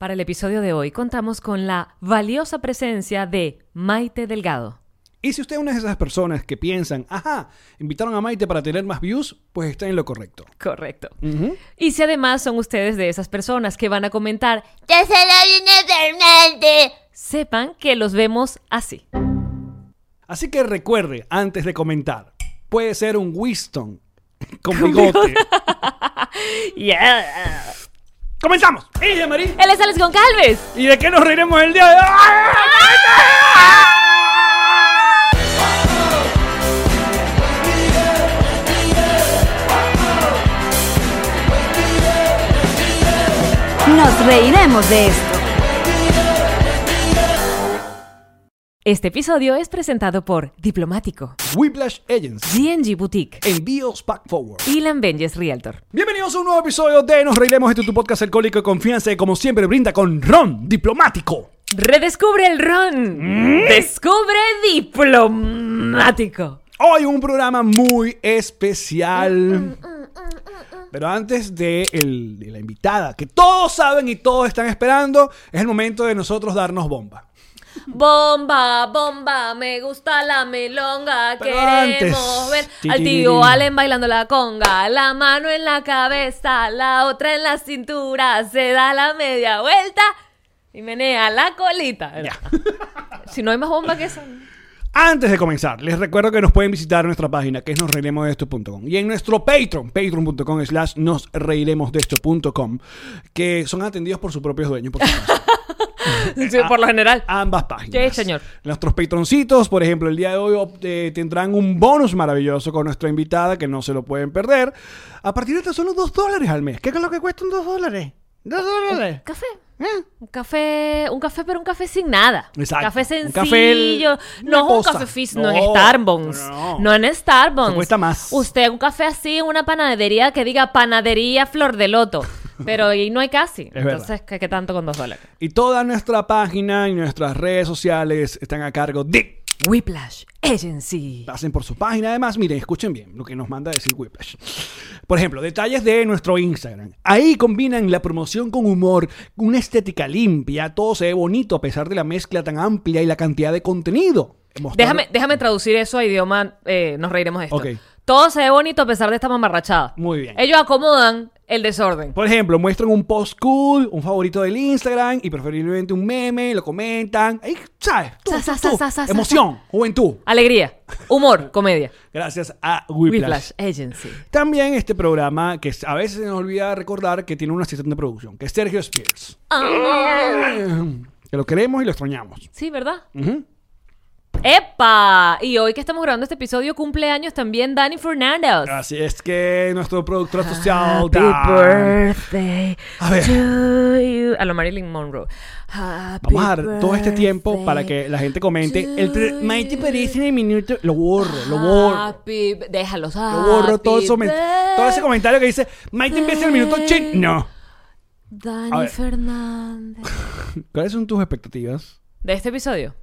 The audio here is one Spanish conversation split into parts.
Para el episodio de hoy contamos con la valiosa presencia de Maite Delgado. Y si usted es una de esas personas que piensan, ajá, invitaron a Maite para tener más views, pues está en lo correcto. Correcto. Y si además son ustedes de esas personas que van a comentar, ¡Ya se la viene Fernández! sepan que los vemos así. Así que recuerde, antes de comentar, puede ser un Winston con bigote. Yeah. ¡Comenzamos! ¡Ella, Marí! Él es Alex Goncalves. ¿Y de qué nos reiremos el día de hoy? Nos reiremos de esto. Este episodio es presentado por Diplomático, Whiplash Agency, DNG Boutique Envíos Pack Forward. y Lambenges Realtor. Bienvenidos a un nuevo episodio de Nos Reiremos. Este es tu podcast alcohólico de confianza y como siempre brinda con Ron Diplomático. Redescubre el ron. Descubre Diplomático. Hoy un programa muy especial. Pero antes de, el- de la invitada, que todos saben y todos están esperando, es el momento de nosotros darnos bomba. Bomba, bomba, me gusta la melonga. Pero Queremos antes. ver al tío. Allen bailando la conga. La mano en la cabeza, la otra en la cintura. Se da la media vuelta y menea la colita. Si no hay más bomba que eso. Antes de comenzar, les recuerdo que nos pueden visitar en nuestra página, que es nosreiremosdeesto.com. Y en nuestro Patreon, patreon.com slash nosreiremosdeesto.com, que son atendidos por sus propios dueños, por supuesto. Sí, por lo general. ambas páginas. Sí, señor. Nuestros patroncitos, por ejemplo, el día de hoy eh, tendrán un bonus maravilloso con nuestra invitada que no se lo pueden perder. A partir de tan solo dos dólares al mes. ¿Qué es lo que cuesta un dos dólares? ¿Dos dólares? Café. ¿Eh? Un café, un café, pero un café sin nada. Exacto. Café Un sencillo. café el- una no es un café fizz, no, No, en Starbucks. no. No, en Starbucks. Eso cuesta más. Usted un café así en una panadería que diga panadería flor de loto. Pero ahí no hay casi. verdad. Entonces, ¿qué, qué tanto con dos dólares? Y toda nuestra página y nuestras redes sociales están a cargo de... Whiplash Agency. Pasen por su página. Además, miren, escuchen bien lo que nos manda a decir Whiplash. Por ejemplo, detalles de nuestro Instagram. Ahí combinan la promoción con humor, una estética limpia, todo se ve bonito a pesar de la mezcla tan amplia y la cantidad de contenido. Mostrar- Déjame, déjame traducir eso a idioma, eh, nos reiremos de esto. Ok. Todo se ve bonito a pesar de esta mamarrachada. Muy bien. Ellos acomodan el desorden. Por ejemplo, muestran un post cool, un favorito del Instagram y preferiblemente un meme, lo comentan. Ahí, ¿sabes? Tú, Sa, tú, sa, sa, tú. sa, sa, sa, Emoción, juventud. Alegría, humor, comedia. Gracias a Whiplash. Whiplash Agency. También este programa que a veces se nos olvida recordar que tiene un asistente de producción, que es Sergio Spears. Que lo queremos y lo extrañamos. Sí, ¿verdad? Ujú. ¡Epa! Y hoy que estamos grabando este episodio, cumpleaños también Dani Fernández. Así es que nuestro productor social... Happy Dan- birthday A ver. to you. A lo Marilyn Monroe. Happy Vamos a dar todo este tiempo para que la gente comente. El you. parece en el minuto. Lo borro, lo borro. Happy, déjalos. Lo borro todo, eso, todo ese comentario que dice Maite empieza en el minuto 80. No. Dani. Fernández. ¿Cuáles son tus expectativas? De este episodio.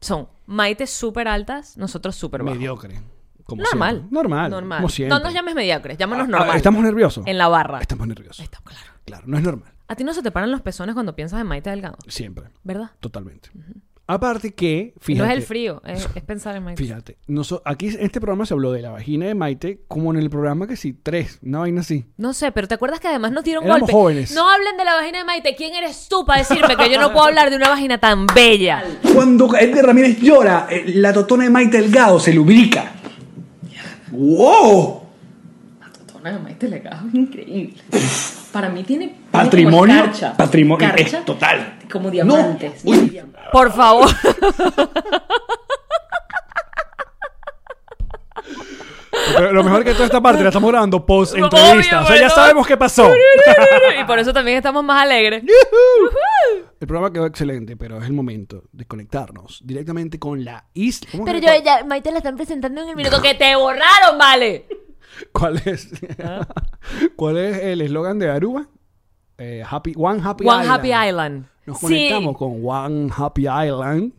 Son Maite súper altas, nosotros súper bajos. Mediocre. Como Normal. siempre. Normal. Normal. Como siempre. No nos llames mediocres, llámanos Ah, normal. ah, ¿Estamos nerviosos? En la barra. Estamos nerviosos. Está claro. Claro, no es normal. A ti no se te paran los pezones cuando piensas en Maite Delgado, Siempre. ¿verdad? Totalmente. Aparte que, fíjate. no es el frío, es, es pensar en Maite. Fíjate. noso- aquí en este programa se habló de la vagina de Maite como en el programa que sí, tres. Una vaina así. No sé, pero ¿te acuerdas que además nos dieron Éramos golpe? jóvenes. No hablen de la vagina de Maite. ¿Quién eres tú para decirme que yo no puedo hablar de una vagina tan bella? Cuando Edgar Ramírez llora, eh, la totona de Maite Delgado se lubrica. ¡Wow! De Maite Delgado es increíble. Para mí tiene tiene Patrimonio. como escarcha. Patrimonio. Escarcha, Es total. Como diamantes. No. Uy. Por favor. Pero lo mejor que toda esta parte la estamos grabando post Obvio, entrevista. o sea, ya bueno. sabemos qué pasó. y por eso también estamos más alegres. El programa quedó excelente, pero es el momento de conectarnos directamente con la isla. ¿Cómo Pero yo, ya, Maite la están presentando en el minuto que te borraron, vale. ¿Cuál es? ¿Cuál es el eslogan de Aruba? Eh, happy, One Happy One Island. Happy Island. Nos Sí. conectamos con One Happy Island.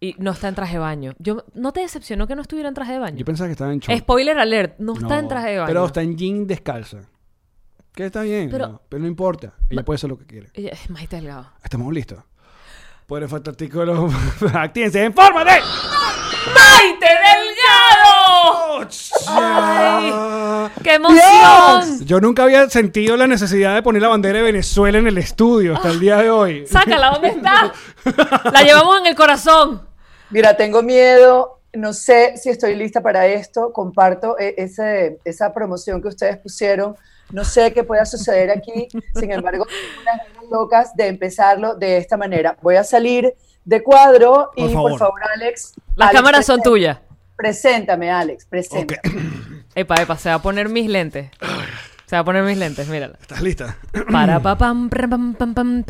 Y no está en traje de baño. Yo, ¿No te decepcionó que no estuviera en traje de baño? Yo pensaba que estaba en short. Spoiler alert, no, No, está en traje de baño. Pero está en jean descalza. Que está bien, Pero- no, pero no importa. Ella puede hacer lo que quiere. Ella es Maite Delgado. Estamos listos. Por el fantástico los... Actívense en forma de... ¡Maite! ¡Ay! ¡Qué emoción! Yo nunca había sentido la necesidad de poner la bandera de Venezuela en el estudio hasta el día de hoy. Sácala, ¿dónde está? La llevamos en el corazón. Mira, tengo miedo, no sé si estoy lista para esto, comparto eh, ese, esa promoción que ustedes pusieron, no sé qué pueda suceder aquí, sin embargo, tengo unas ganas locas de empezarlo de esta manera. Voy a salir de cuadro y Por favor. por favor, Alex. Las Alex, cámaras son tuyas. Preséntame, Alex, preséntame. Epa, epa, se va a poner mis lentes. Se va a poner mis lentes, mírala. ¿Estás lista? Para pa pam pam pam, pam.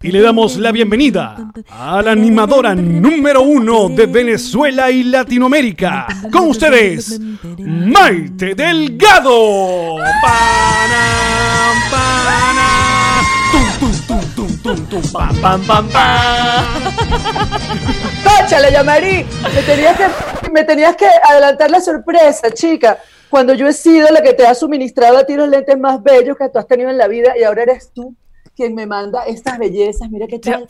Y le damos la bienvenida a la animadora número uno de Venezuela y Latinoamérica. Con ustedes, Maite Delgado. Panam, panam. Tum, pam, pam, pam, pam. ¡Cónchale, Yamari! Me tenías, que, me tenías que adelantar la sorpresa, chica. Cuando yo he sido la que te ha suministrado a ti los lentes más bellos que tú has tenido en la vida y ahora eres tú quien me manda estas bellezas. Mira qué tal.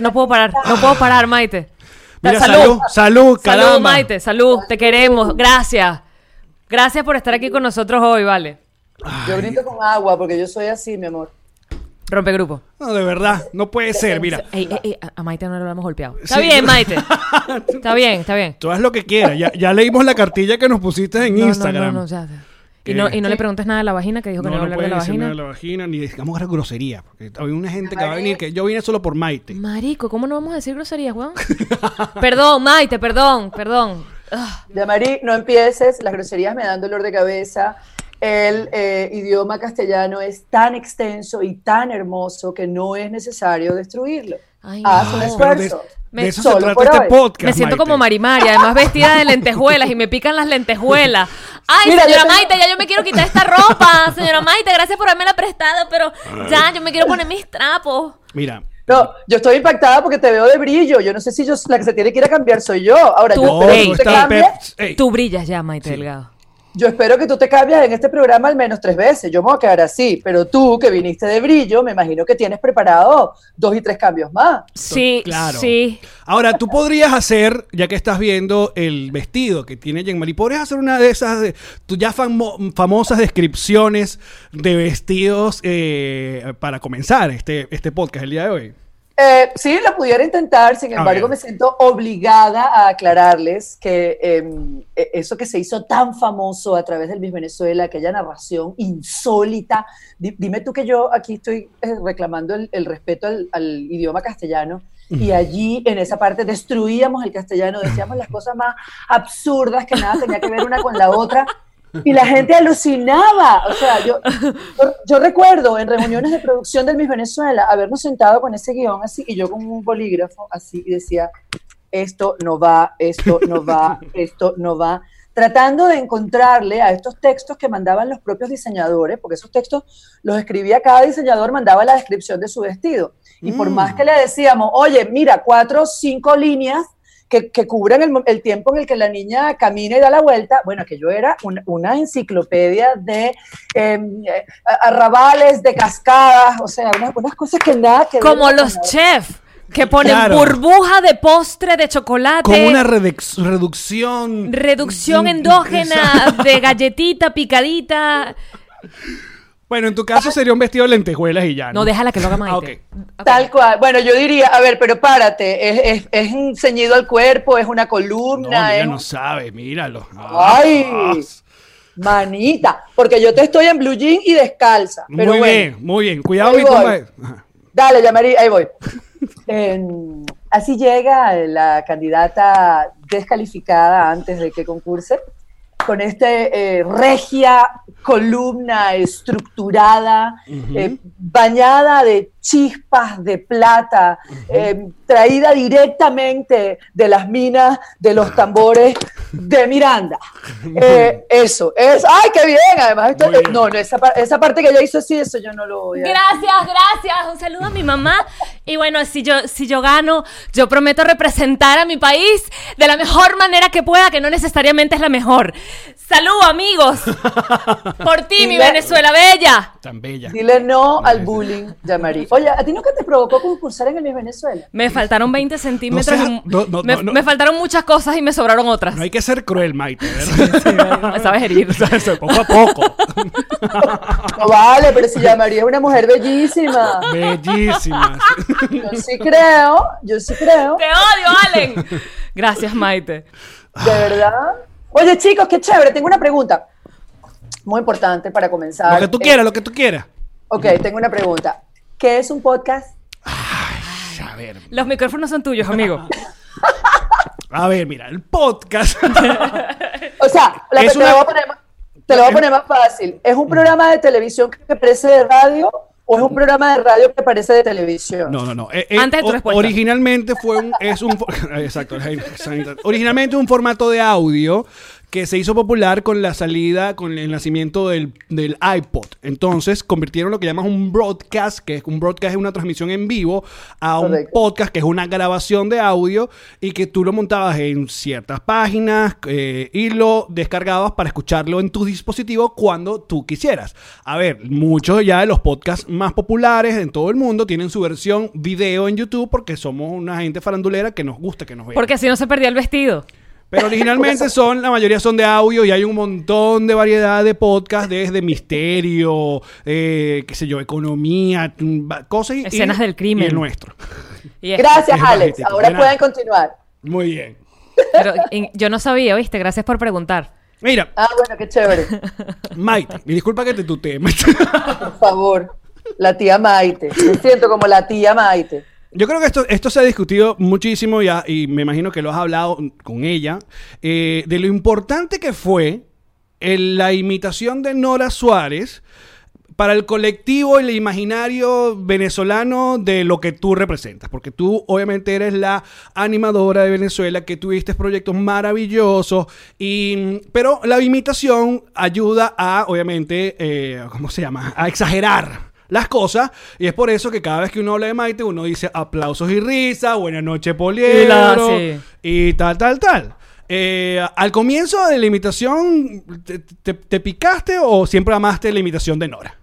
No puedo parar, no puedo parar, Maite. Mira, Salud. salud, salud, Salud. Maite, salud, te queremos, gracias. Gracias por estar aquí con nosotros hoy, vale. Yo brindo con agua porque yo soy así, mi amor. Rompe grupo. No, de verdad, no puede ser, mira. Ey, ey, ey, a- Maite no lo hemos golpeado. Está Sí. bien, Maite. Está bien, está bien. Tú haz lo que quieras. Ya, ya leímos la cartilla que nos pusiste en No, Instagram. No, no, ya. Y no, y no le preguntes nada de la vagina, que dijo que no, No, iba a no hablar de la vagina. nada de la vagina, ni digamos grosería. Porque hay una gente que va a venir que yo vine solo por Maite. Marico, ¿cómo no vamos a decir groserías, weón? perdón, Maite, perdón, perdón. Yamari, no empieces. Las groserías me dan dolor de cabeza. El eh, idioma castellano es tan extenso y tan hermoso que no es necesario destruirlo. Ay, Haz no. un esfuerzo. Me- de eso se Solo trata por este podcast. Me siento Maite. como Marimaria, además vestida de lentejuelas y me pican las lentejuelas. Ay, Mira, yo señora tengo- Maite, ya yo me quiero quitar esta ropa. Señora Maite, gracias por haberme la prestado, pero ya yo me quiero poner mis trapos. Mira, No, yo estoy impactada porque te veo de brillo. Yo no sé si yo la que se tiene que ir a cambiar soy yo. Ahora, Tú- yo no, espero Ey. que tú tú te cambies. brillas ya, Maite Delgado. Yo espero que tú te cambies en este programa al menos tres veces. Yo me voy a quedar así. Pero tú, que viniste de brillo, me imagino que tienes preparado dos y tres cambios más. Sí, claro. sí. Ahora, tú podrías hacer, ya que estás viendo el vestido que tiene Jean-Marie, podrías hacer una de esas de, tus ya famo- famosas descripciones de vestidos eh, para comenzar este, este podcast el día de hoy. Eh, sí, lo pudiera intentar, sin embargo, me siento obligada a aclararles que em, e- eso que se hizo tan famoso a través del Miss Venezuela, aquella narración insólita, di- dime tú que yo aquí estoy eh, reclamando el, el respeto al, al idioma castellano y allí en esa parte destruíamos el castellano, decíamos las cosas más absurdas que nada tenía que ver una con la otra. Y la gente alucinaba. O sea, yo, yo, yo recuerdo en reuniones de producción del Miss Venezuela habernos sentado con ese guion así y yo con un bolígrafo así y decía, esto no va, esto no va, esto no va. Tratando de encontrarle a estos textos que mandaban los propios diseñadores, porque esos textos los escribía cada diseñador, mandaba la descripción de su vestido. Y por Mm. más que le decíamos, oye, mira, cuatro o cinco líneas que, que cubran el, tiempo en el que la niña camina y da la vuelta. Bueno, que yo era una, una enciclopedia de em, eh, arrabales, de cascadas, o sea, unas, unas cosas que nada que Como los chefs que ponen Claro. burbuja de postre de chocolate. Con una reducción. Reducción endógena de galletita picadita. Bueno, en tu caso sería un vestido de lentejuelas y ya. No, déjala que lo haga Ah, Maite. Ok. Tal cual. Bueno, yo diría, a ver, pero párate, es, es, es un ceñido al cuerpo, es una No, columna, mira, es no un- sabes, míralo. Ah, Ay. ah. manita, porque yo te estoy en blue jean y descalza. Pero muy bueno, bien, muy bien. Cuidado, Ahí mi voy. compa. Ajá. Dale, Yamari, ahí voy. En- así llega la candidata descalificada antes de que concurse, con este eh, regia columna estructurada, eh, bañada de chispas de plata, eh, traída directamente de las minas de los tambores de Miranda. Eh, eso, es, ¡ay, qué bien! Además, esto- Muy bien. no, no, esa, esa parte que ella hizo así, eso yo no lo voy a... Gracias, gracias. Un saludo a mi mamá. Y bueno, si yo, si yo gano, yo prometo representar a mi país de la mejor manera que pueda, que no necesariamente es la mejor. Salud, amigos. Por ti, mi Venezuela Bella. Tan bella. Dile no al bullying, Yamari. Oye, ¿a ti nunca te provocó concursar en el Miss Venezuela? Me faltaron 20 centímetros. seas- no, no, me, no, no. me faltaron muchas cosas y me sobraron otras. No hay que ser cruel, Maite, ¿verdad? Me sabes herir. poco a poco. No vale, pero si Yamari es una mujer bellísima. Bellísimas. Yo sí creo, yo sí creo. Te odio, Allen. Gracias, Maite. De verdad. Oye, chicos, qué chévere. Tengo una pregunta. Muy importante para comenzar. Lo que tú Eh, quieras, lo que tú quieras. Ok, tengo una pregunta. ¿Qué es un podcast? A ver, Los micrófonos son tuyos, amigo. a ver, mira, el podcast. O sea, la, Es te, una- lo voy a poner, más- te lo voy a poner más fácil. ¿Es un programa de televisión que parece de radio o es un programa de radio que parece de televisión? No, no, no. Eh, eh, Antes de tu respuesta. Originalmente fue un, es un, exacto. Originalmente un formato de audio que se hizo popular con la salida, con el nacimiento del, del iPod. Entonces convirtieron lo que llaman un broadcast, que es un broadcast es una transmisión en vivo, a un Correcto. podcast, que es una grabación de audio, y que tú lo montabas en ciertas páginas eh, y lo descargabas para escucharlo en tu dispositivo cuando tú quisieras. A ver, muchos ya de los podcasts más populares en todo el mundo tienen su versión video en YouTube porque somos una gente farandulera que nos gusta que nos vean. Porque si no se perdía el vestido. Pero originalmente son, la mayoría son de audio y hay un montón de variedad de podcasts desde misterio, eh, qué sé yo, economía, mm, cosas y Escenas del crimen. Y el nuestro. Y es- Gracias, Es Alex. Ahora pueden continuar. Muy bien. pero, y- yo no sabía, ¿viste? Gracias por preguntar. Mira, Ah, bueno, qué chévere. Maite, y disculpa que te tutee. Por favor. La tía Maite. Me siento como la tía Maite. Yo creo que esto, esto se ha discutido muchísimo y me imagino que lo has hablado con ella, eh, de lo importante que fue en la imitación de Nora Suárez para el colectivo y el imaginario venezolano de lo que tú representas. Porque tú obviamente eres la animadora de Venezuela, que tuviste proyectos maravillosos, y, pero la imitación ayuda a, obviamente, eh, ¿cómo se llama? A exagerar las cosas y es por eso que cada vez que uno habla de Maite uno dice aplausos y risa, buenas noches Poliedro Y la- sí. y tal, tal, tal. Eh, al comienzo de la imitación, ¿te, te- te picaste o siempre amaste la imitación de Nora?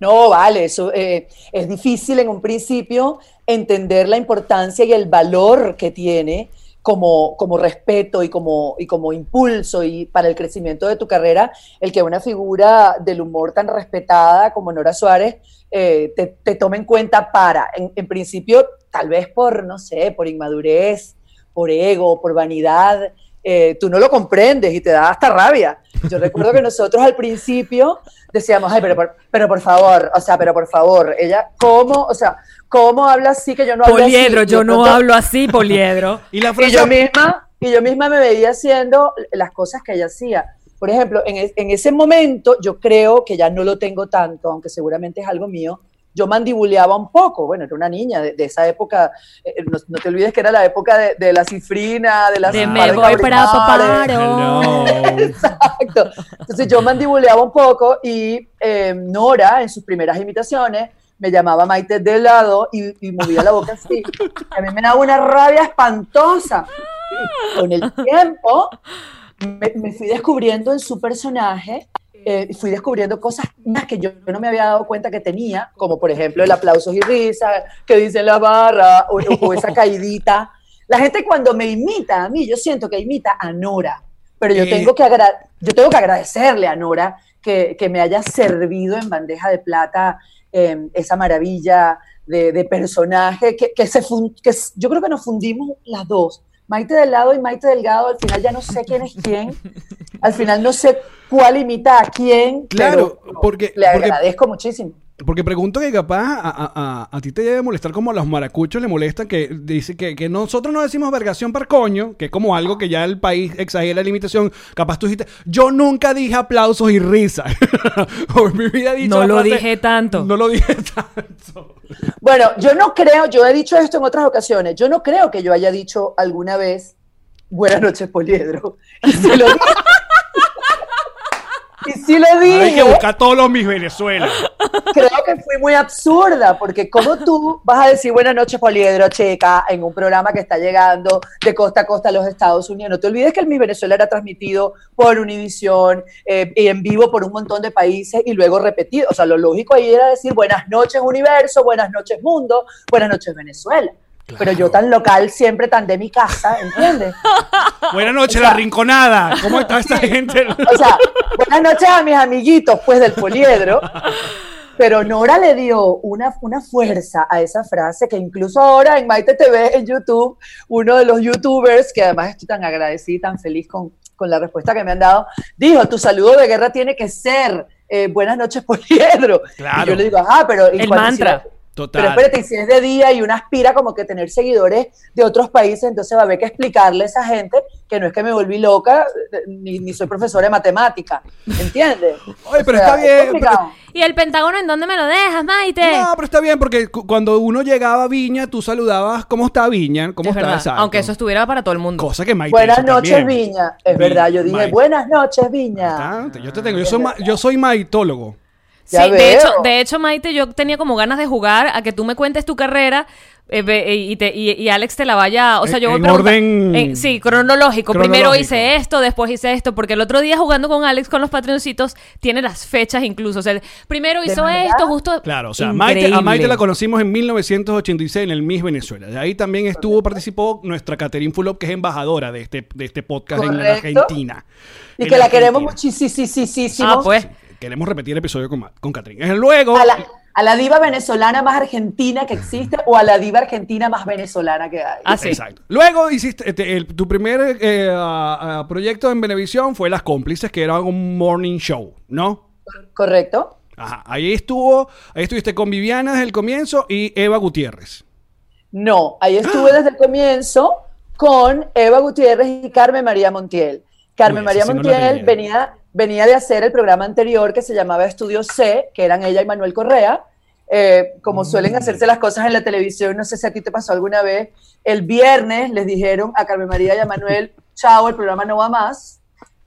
No, vale, eso eh, es difícil en un principio entender la importancia y el valor que tiene como, como respeto y como, y como impulso y para el crecimiento de tu carrera, el que una figura del humor tan respetada como Nora Suárez eh, te, te tome en cuenta para, en, en principio, tal vez por, no sé, por inmadurez, por ego, por vanidad, eh, tú no lo comprendes y te da hasta rabia. Yo recuerdo que nosotros al principio decíamos, ay, pero por, pero por favor, o sea, pero por favor, ella, ¿cómo, o sea, cómo habla así que yo no hablo así? Poliedro, Y yo no pronto- hablo así, Poliedro. Y la Y yo misma, y yo misma me veía haciendo las cosas que ella hacía. Por ejemplo, en, en ese momento yo creo que ya no lo tengo tanto, aunque seguramente es algo mío. Yo mandibuleaba un poco, bueno, era una niña de, de esa época, eh, no, no te olvides que era la época de, de la cifrina, de la De par me voy para. Paparo. Hello. Exacto. Entonces yo mandibuleaba un poco y eh, Nora, en sus primeras imitaciones, me llamaba Maite de lado y, y movía la boca así. A mí me daba una rabia espantosa. Con el tiempo me, me fui descubriendo en su personaje, eh, fui descubriendo cosas más que yo no me había dado cuenta que tenía, como por ejemplo el aplausos y risa que dice la barra, o, o esa caidita. La gente cuando me imita a mí, yo siento que imita a Nora, pero yo tengo que, yo tengo que agradecerle a Nora que, que me haya servido en bandeja de plata eh, esa maravilla de, de personaje que, que se que yo creo que nos fundimos las dos. Maite Delgado y Maite Delgado, al final ya no sé quién es quién. Al final no sé cuál imita a quién. Claro, pero porque- le porque- agradezco muchísimo. Porque pregunto que capaz a, a- a- a ti te debe molestar como a los maracuchos le molestan que dice que, que nosotros no decimos vergación par coño, que es como algo que ya el país exagera la limitación. Capaz tú dijiste, yo nunca dije aplausos y risa. o en mi vida he dicho No lo frase, dije tanto. No lo dije tanto. Bueno, yo no creo, yo he dicho esto en otras ocasiones, yo no creo que yo haya dicho alguna vez buenas noches, Poliedro. Y si lo dije, y si lo Ahora hay que dije, buscar todos los mis Venezuela. creo que fui muy absurda, porque como tú vas a decir buenas noches, Poliedro, checa, en un programa que está llegando de costa a costa a los Estados Unidos. No te olvides que el Mi Venezuela era transmitido por Univisión eh, y en vivo por un montón de países y luego repetido. O sea, lo lógico ahí era decir buenas noches, Universo, buenas noches, Mundo, buenas noches, Venezuela. Pero yo tan local, siempre tan de mi casa, ¿entiendes? Buenas noches, O sea- la rinconada. ¿Cómo está esta gente? O sea, buenas noches a mis amiguitos, pues, del poliedro. Pero Nora le dio una, una fuerza a esa frase que incluso ahora en Maite TV, en YouTube, uno de los youtubers, que además estoy tan agradecida y tan feliz con, con la respuesta que me han dado, dijo, tu saludo de guerra tiene que ser eh, buenas noches, poliedro. Claro. Y yo le digo, ajá, pero... ¿y El mantra. Total. pero espérate, y si es de día y uno aspira como que tener seguidores de otros países, entonces va a haber que explicarle a esa gente que no es que me volví loca, ni, ni soy profesora de matemática, ¿entiendes? Oye, pero O sea, está bien, es. ¿Y el Pentágono en dónde me lo dejas, Maite? No, pero está bien porque cu- cuando uno llegaba a Viña, tú saludabas cómo está Viña, cómo Es está verdad, exacto. aunque eso estuviera para todo el mundo. Cosa que Maite Buenas noches, también. Viña. Es Vi- verdad, yo dije, Maite. buenas noches, Viña. Ah, Yo te tengo, yo soy, yo soy maitólogo. Sí, de hecho, de hecho, Maite, yo tenía como ganas de jugar a que tú me cuentes tu carrera eh, ve- y, te- y- y Alex te la vaya. O sea, En- yo voy en orden en- sí, cronológico. Primero hice esto, después hice esto, porque el otro día jugando con Alex con los patroncitos tiene las fechas incluso. O sea, primero hizo esto, justo. Claro, o sea, Maite, a. Maite la conocimos en 1986 en el Miss Venezuela. De ahí también estuvo, participó nuestra Catherine Fulop, que es embajadora de este, de este podcast en. Argentina. Y En que la queremos muchísimo. Ah, pues. Queremos repetir el episodio con, con Catherine. Luego, A la, a la diva venezolana más argentina que existe o a la diva argentina más venezolana que hay. Ah, sí. Exacto. Luego hiciste este, el- tu primer eh, ah, ah, proyecto en Venevisión fue Las Cómplices, que era un morning show, ¿no? ¿Correcto? Ajá. Ahí estuvo, ahí estuviste con Viviana desde el comienzo y Eva Gutiérrez. No, ahí estuve desde el comienzo con Eva Gutiérrez y Carmen María Montiel. Carmen Uy, María no Montiel tenía. venía, venía de hacer el programa anterior que se llamaba Estudio C, que eran ella y Manuel Correa. Eh, como suelen hacerse las cosas en la televisión, no sé si a ti te pasó alguna vez, el viernes les dijeron a Carmen María y a Manuel, chao, el programa no va más,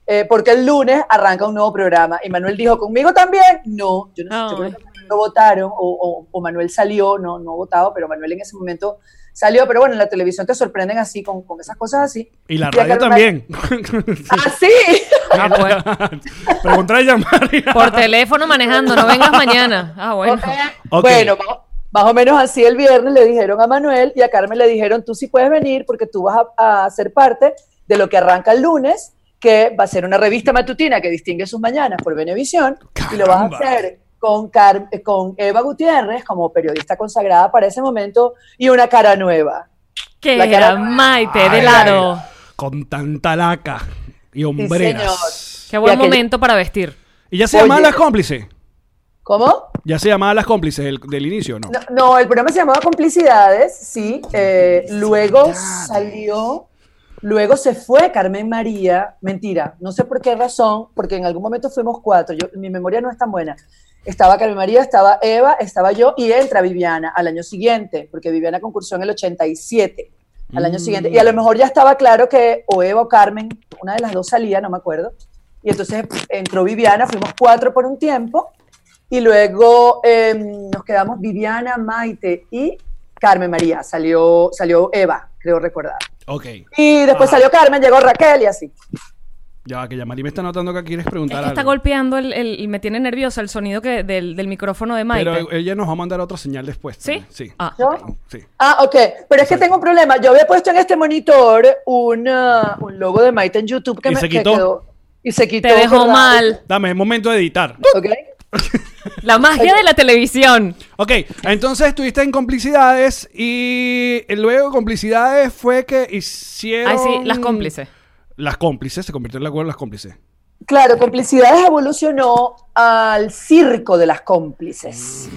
eh, porque el lunes arranca un nuevo programa. Y Manuel dijo, ¿conmigo también? No, yo no sé, yo creo que no votaron, o, o- o Manuel salió, no, no votado, pero Manuel en ese momento salió, pero bueno, en la televisión te sorprenden así, con, con esas cosas así. Y la a radio también. ¡Ah, sí! Ah. Preguntar a llamar. Por teléfono manejando, no vengas mañana. Ah, bueno. Bueno, más, o menos así el viernes le dijeron a Manuel y a Carmen le dijeron, tú sí puedes venir porque tú vas a, a ser parte de lo que arranca el lunes, que va a ser una revista matutina que distingue sus mañanas por Venevisión, y lo vas a hacer con, Car- con Eva Gutiérrez como periodista consagrada para ese momento y una cara nueva. Que La cara- era Maite de Ay, lado. Con tanta laca y hombreras. Qué buen momento para vestir. y ya se Oye. llamaban las cómplices. ¿Cómo? Ya se llamaban las cómplices del, del inicio, ¿no? No, no, el programa se llamaba Complicidades, sí. eh, luego salió, luego se fue Carmen María. Mentira, no sé por qué razón, porque en algún momento fuimos cuatro. Yo, mi memoria no es tan buena. Estaba Carmen María, estaba Eva, estaba yo y entra Viviana al año siguiente, porque Viviana concursó en el 87, al año siguiente. Y a lo mejor ya estaba claro que o Eva o Carmen, una de las dos salía, no me acuerdo. Y entonces entró Viviana, fuimos cuatro por un tiempo. Y luego eh, nos quedamos Viviana, Maite y Carmen María. Salió, salió Eva, creo recordar. Ok. Y después Ajá. salió Carmen, llegó Raquel y así. Ya va, que Yamari me está notando que quieres Es preguntar que está algo. golpeando el, el- y me tiene nerviosa el sonido que, del, del micrófono de Maite. Pero ella nos va a mandar otra señal después. ¿Sí? también. Sí. Ah, ¿Yo? Sí. Ah, ok. Pero es que tengo un problema. Yo había puesto en este monitor un, ah, un logo de Maite en YouTube que ¿Y me se que quitó? quedó. Y se quitó. Te dejó ¿verdad? mal. Dame, es momento de editar. Ok. La magia de la televisión. Ok, entonces estuviste en complicidades y luego complicidades fue que hicieron... Ay, sí, las cómplices. Las cómplices, se convirtió en la las cómplices. Claro, complicidades evolucionó al circo de las cómplices.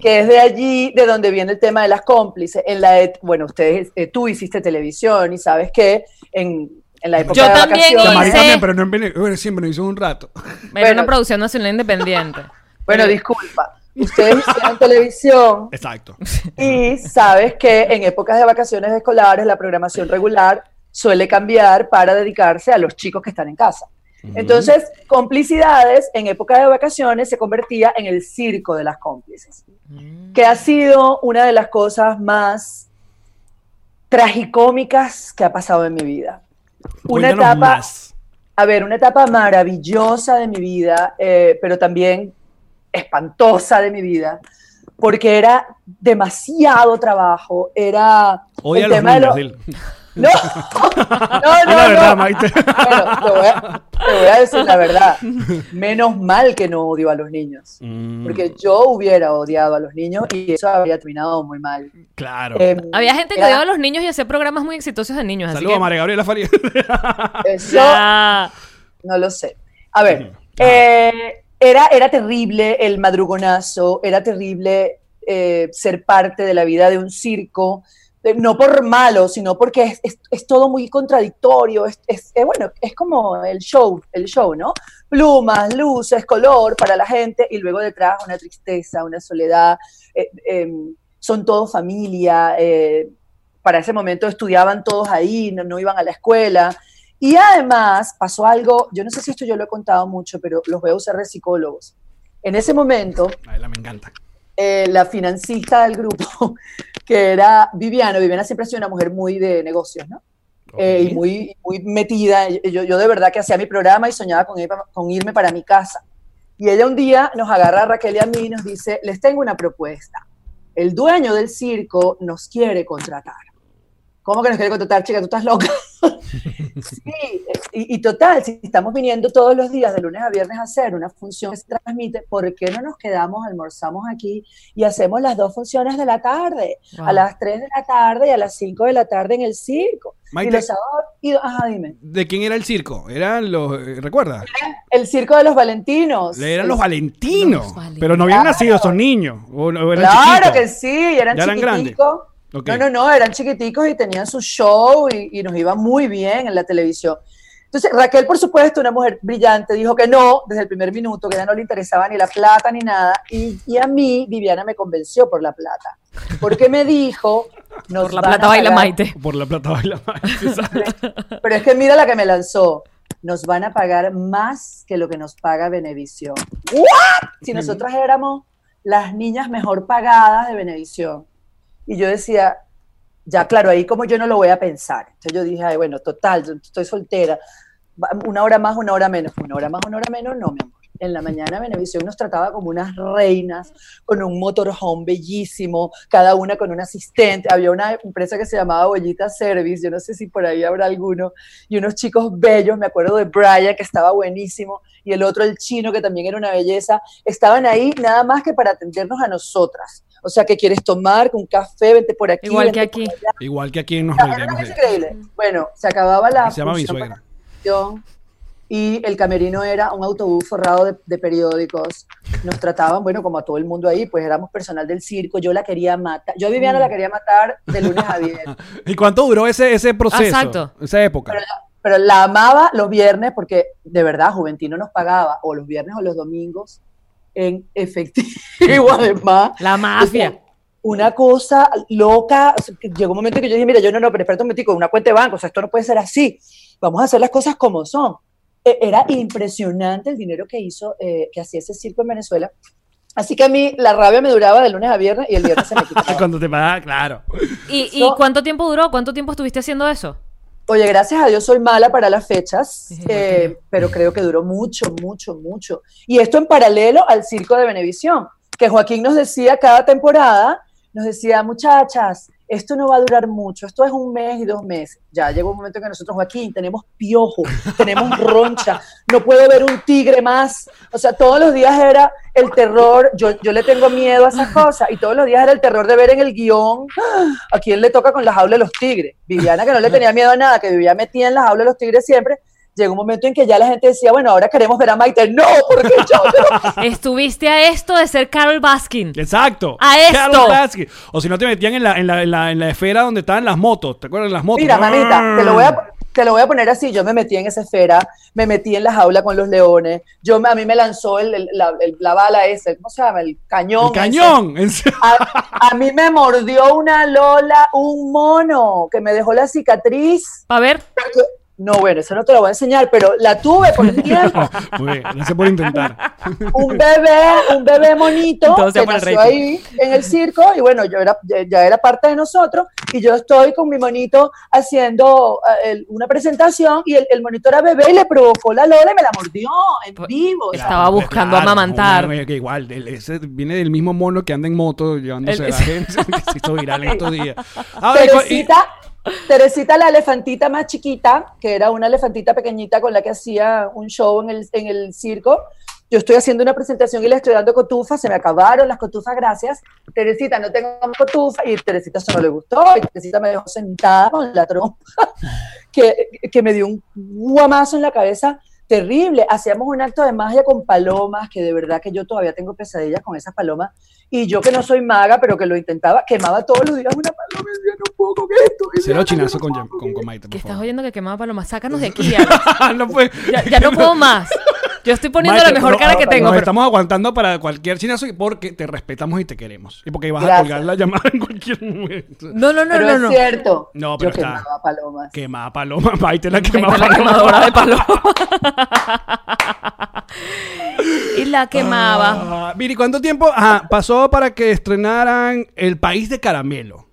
Que es de allí de donde viene el tema de las cómplices. En la et- bueno, ustedes, eh, tú hiciste televisión y sabes que en, en la época Yo de también vacaciones. hice- María también, pero no en Vene- bueno, siempre nos hizo un rato. Era Bueno. una producción nacional independiente. Bueno, disculpa. Ustedes hicieron televisión Exacto. y sabes que en épocas de vacaciones escolares la programación regular suele cambiar para dedicarse a los chicos que están en casa. Entonces, complicidades en época de vacaciones se convertía en el circo de las cómplices, que ha sido una de las cosas más tragicómicas que ha pasado en mi vida. Una Cuéntanos etapa, más. a ver, una etapa maravillosa de mi vida, eh, pero también espantosa de mi vida, porque era demasiado trabajo, era Odia el los tema de lo-. No, no, no, la verdad, no. Maite. Bueno, te voy, a, te voy a decir la verdad. Menos mal que no odio a los niños, Mm, porque yo hubiera odiado a los niños y eso habría terminado muy mal. claro. Em, Había gente que era- odiaba a los niños y hacía programas muy exitosos de niños. Saludos que- a María Gabriela Faría. Eso, Ya. No lo sé. A ver, eh, era, era terrible el madrugonazo, era terrible eh, ser parte de la vida de un circo, eh, no por malo, sino porque es, es- todo muy contradictorio, es, es- bueno, es como el show, el show, ¿no? Plumas, luces, color para la gente y luego detrás una tristeza, una soledad, eh, em, son todos familia, eh, para ese momento estudiaban todos ahí, no, no iban a la escuela. Y además pasó algo, yo no sé si esto yo lo he contado mucho, pero los voy a usar psicólogos. En ese momento, me encanta. Eh, la financista del grupo, que era Viviana, Viviana siempre ha sido una mujer muy de negocios, ¿no? Eh, y muy, muy metida. Yo, yo de verdad que hacía mi programa y soñaba con, ir con irme para mi casa. Y ella un día nos agarra a Raquel y a mí y nos dice, les tengo una propuesta. El dueño del circo nos quiere contratar. ¿Cómo que nos quiere contratar, chica? ¿Tú estás loca? sí, y, y total, si estamos viniendo todos los días de lunes a viernes a hacer una función que se transmite, ¿por qué no nos quedamos, almorzamos aquí y hacemos las dos funciones de la tarde? Wow. A las 3 de la tarde y a las 5 de la tarde en el circo. Maite. Y los sábados, y- ajá, dime. ¿De quién era el circo? Eran los. eh, ¿Recuerdas? El circo de los Valentinos. Eran El- los Valentinos. Los Valentinos. Pero no habían Claro. nacido esos niños. O, o eran Claro chiquitos. que sí, eran ¿Ya eran grandes? No, no, no, eran chiquiticos y tenían su show y, y nos iba muy bien en la televisión. Entonces, Raquel, por supuesto, una mujer brillante, dijo que no desde el primer minuto, que ya no le interesaba ni la plata ni nada. Y, y a mí, Viviana me convenció por la plata. Porque me dijo. Nos Por la plata a baila pagar- Maite. Por la plata baila Maite. Pero es que mira la que me lanzó. Nos van a pagar más que lo que nos paga Venevisión. ¿What? Si nosotras éramos las niñas mejor pagadas de Venevisión. Y yo decía, ya claro, ahí como yo no lo voy a pensar. Entonces yo dije, ay, bueno, total, estoy soltera. Una hora más, una hora menos. Una hora más, una hora menos, no, mi amor. En la mañana Venevisión nos trataba como unas reinas, con un motorhome bellísimo, cada una con un asistente. Había una empresa que se llamaba Bollita Service, yo no sé si por ahí habrá alguno, y unos chicos bellos, me acuerdo de Brian, que estaba buenísimo, y el otro, el chino, que también era una belleza, estaban ahí nada más que para atendernos a nosotras. O sea, ¿qué quieres tomar? Un café, vente por aquí. Igual que aquí. Igual que aquí nos Era una reiremos de increíble. Bueno, se acababa la Se llama mi suegra. y el camerino era un autobús forrado de, de periódicos. Nos trataban, bueno, como a todo el mundo ahí, pues éramos personal del circo. Yo la quería matar. Yo a Viviana Mm. la quería matar de lunes a viernes. ¿Y cuánto duró ese, ese proceso? Exacto. Esa época. Pero, pero la amaba los viernes porque de verdad Juventino nos pagaba o los viernes o los domingos en efectivo además. La mafia. Una cosa loca, o sea, llegó un momento que yo dije, mira, yo no, no, pero espérate un momentico, una cuenta de banco, o sea, esto no puede ser así, vamos a hacer las cosas como son. E- Era impresionante el dinero que hizo, eh, que hacía ese circo en Venezuela. Así que a mí la rabia me duraba de lunes a viernes y el viernes se me quitaba. Cuando te paga, claro. ¿Y, y cuánto tiempo duró? ¿Cuánto tiempo estuviste haciendo eso? Oye, gracias a Dios soy mala para las fechas, eh, pero creo que duró mucho, mucho, mucho. Y esto en paralelo al circo de Venevisión, que Joaquín nos decía cada temporada, nos decía, muchachas, esto no va a durar mucho, esto es un mes y dos meses. Ya llegó un momento en que nosotros, Joaquín, tenemos piojo, tenemos roncha, no puedo ver un tigre más. O sea, todos los días era el terror, yo, yo le tengo miedo a esas cosas, y todos los días era el terror de ver en el guion a quién le toca con la jaula de los tigres. Viviana, que no le tenía miedo a nada, que vivía metida en la jaula de los tigres siempre, llegó un momento en que ya la gente decía, bueno, ahora queremos ver a Maite. No, porque yo no. Estuviste a esto de ser Carol Baskin. Exacto. A esto. Carol Baskin. O si no te metían en la, en, la, en, la, en la esfera donde estaban las motos. ¿Te acuerdas de las motos? Mira, mamita, te lo voy a, te lo voy a poner así. Yo me metí en esa esfera, me metí en la jaula con los leones. Yo, me- a mí me lanzó el, el- la, el- la bala ese, ¿cómo se llama? El cañón. El cañón. En serio. ese. A, a mí me mordió una lola, un mono, que me dejó la cicatriz. A ver, No, bueno, eso no te lo voy a enseñar, pero la tuve por el tiempo. Muy bien, gracias por intentar. un bebé, un bebé monito que nació ahí en el circo y bueno, yo era, ya- era parte de nosotros y yo estoy con mi monito haciendo eh, el- una presentación y el, el monito era bebé y le provocó la lola y me la mordió en Pues, vivo. Estaba buscando amamantar. una- que igual, el- ese viene del mismo mono que anda en moto llevándose El- a la gente. que se hizo viral en estos días. Teresita, la elefantita más chiquita, que era una elefantita pequeñita con la que hacía un show en el, en el circo. Yo estoy haciendo una presentación y le estoy dando cotufas, se me acabaron las cotufas, gracias. Teresita, no tengo más cotufas, y Teresita eso no le gustó, y Teresita me dejó sentada con la trompa, que, que me dio un guamazo en la cabeza terrible. Hacíamos un acto de magia con palomas, que de verdad que yo todavía tengo pesadillas con esas palomas, y yo que no soy maga, pero que lo intentaba, quemaba todos los días una paloma y decía, no puedo con esto. y Cero chinazo no con, con, con Maite, por que estás oyendo que quemaba palomas. Sácanos de aquí. No fue. Ya, ya no puedo más. Yo estoy poniendo Maite, la mejor no, cara no, que no, tengo. Nos pero- estamos aguantando para cualquier chinazo y porque te respetamos y te queremos. Y porque vas a Gracias. colgar la llamada en cualquier momento. No, no, no, Pero no, es no. cierto, No, pero yo está- quemaba palomas. Quemaba paloma, Maite la Ahí quemaba la quemadora de palomas. y la quemaba. Ah, Miri, ¿cuánto tiempo ajá, pasó para que estrenaran El País de Caramelo?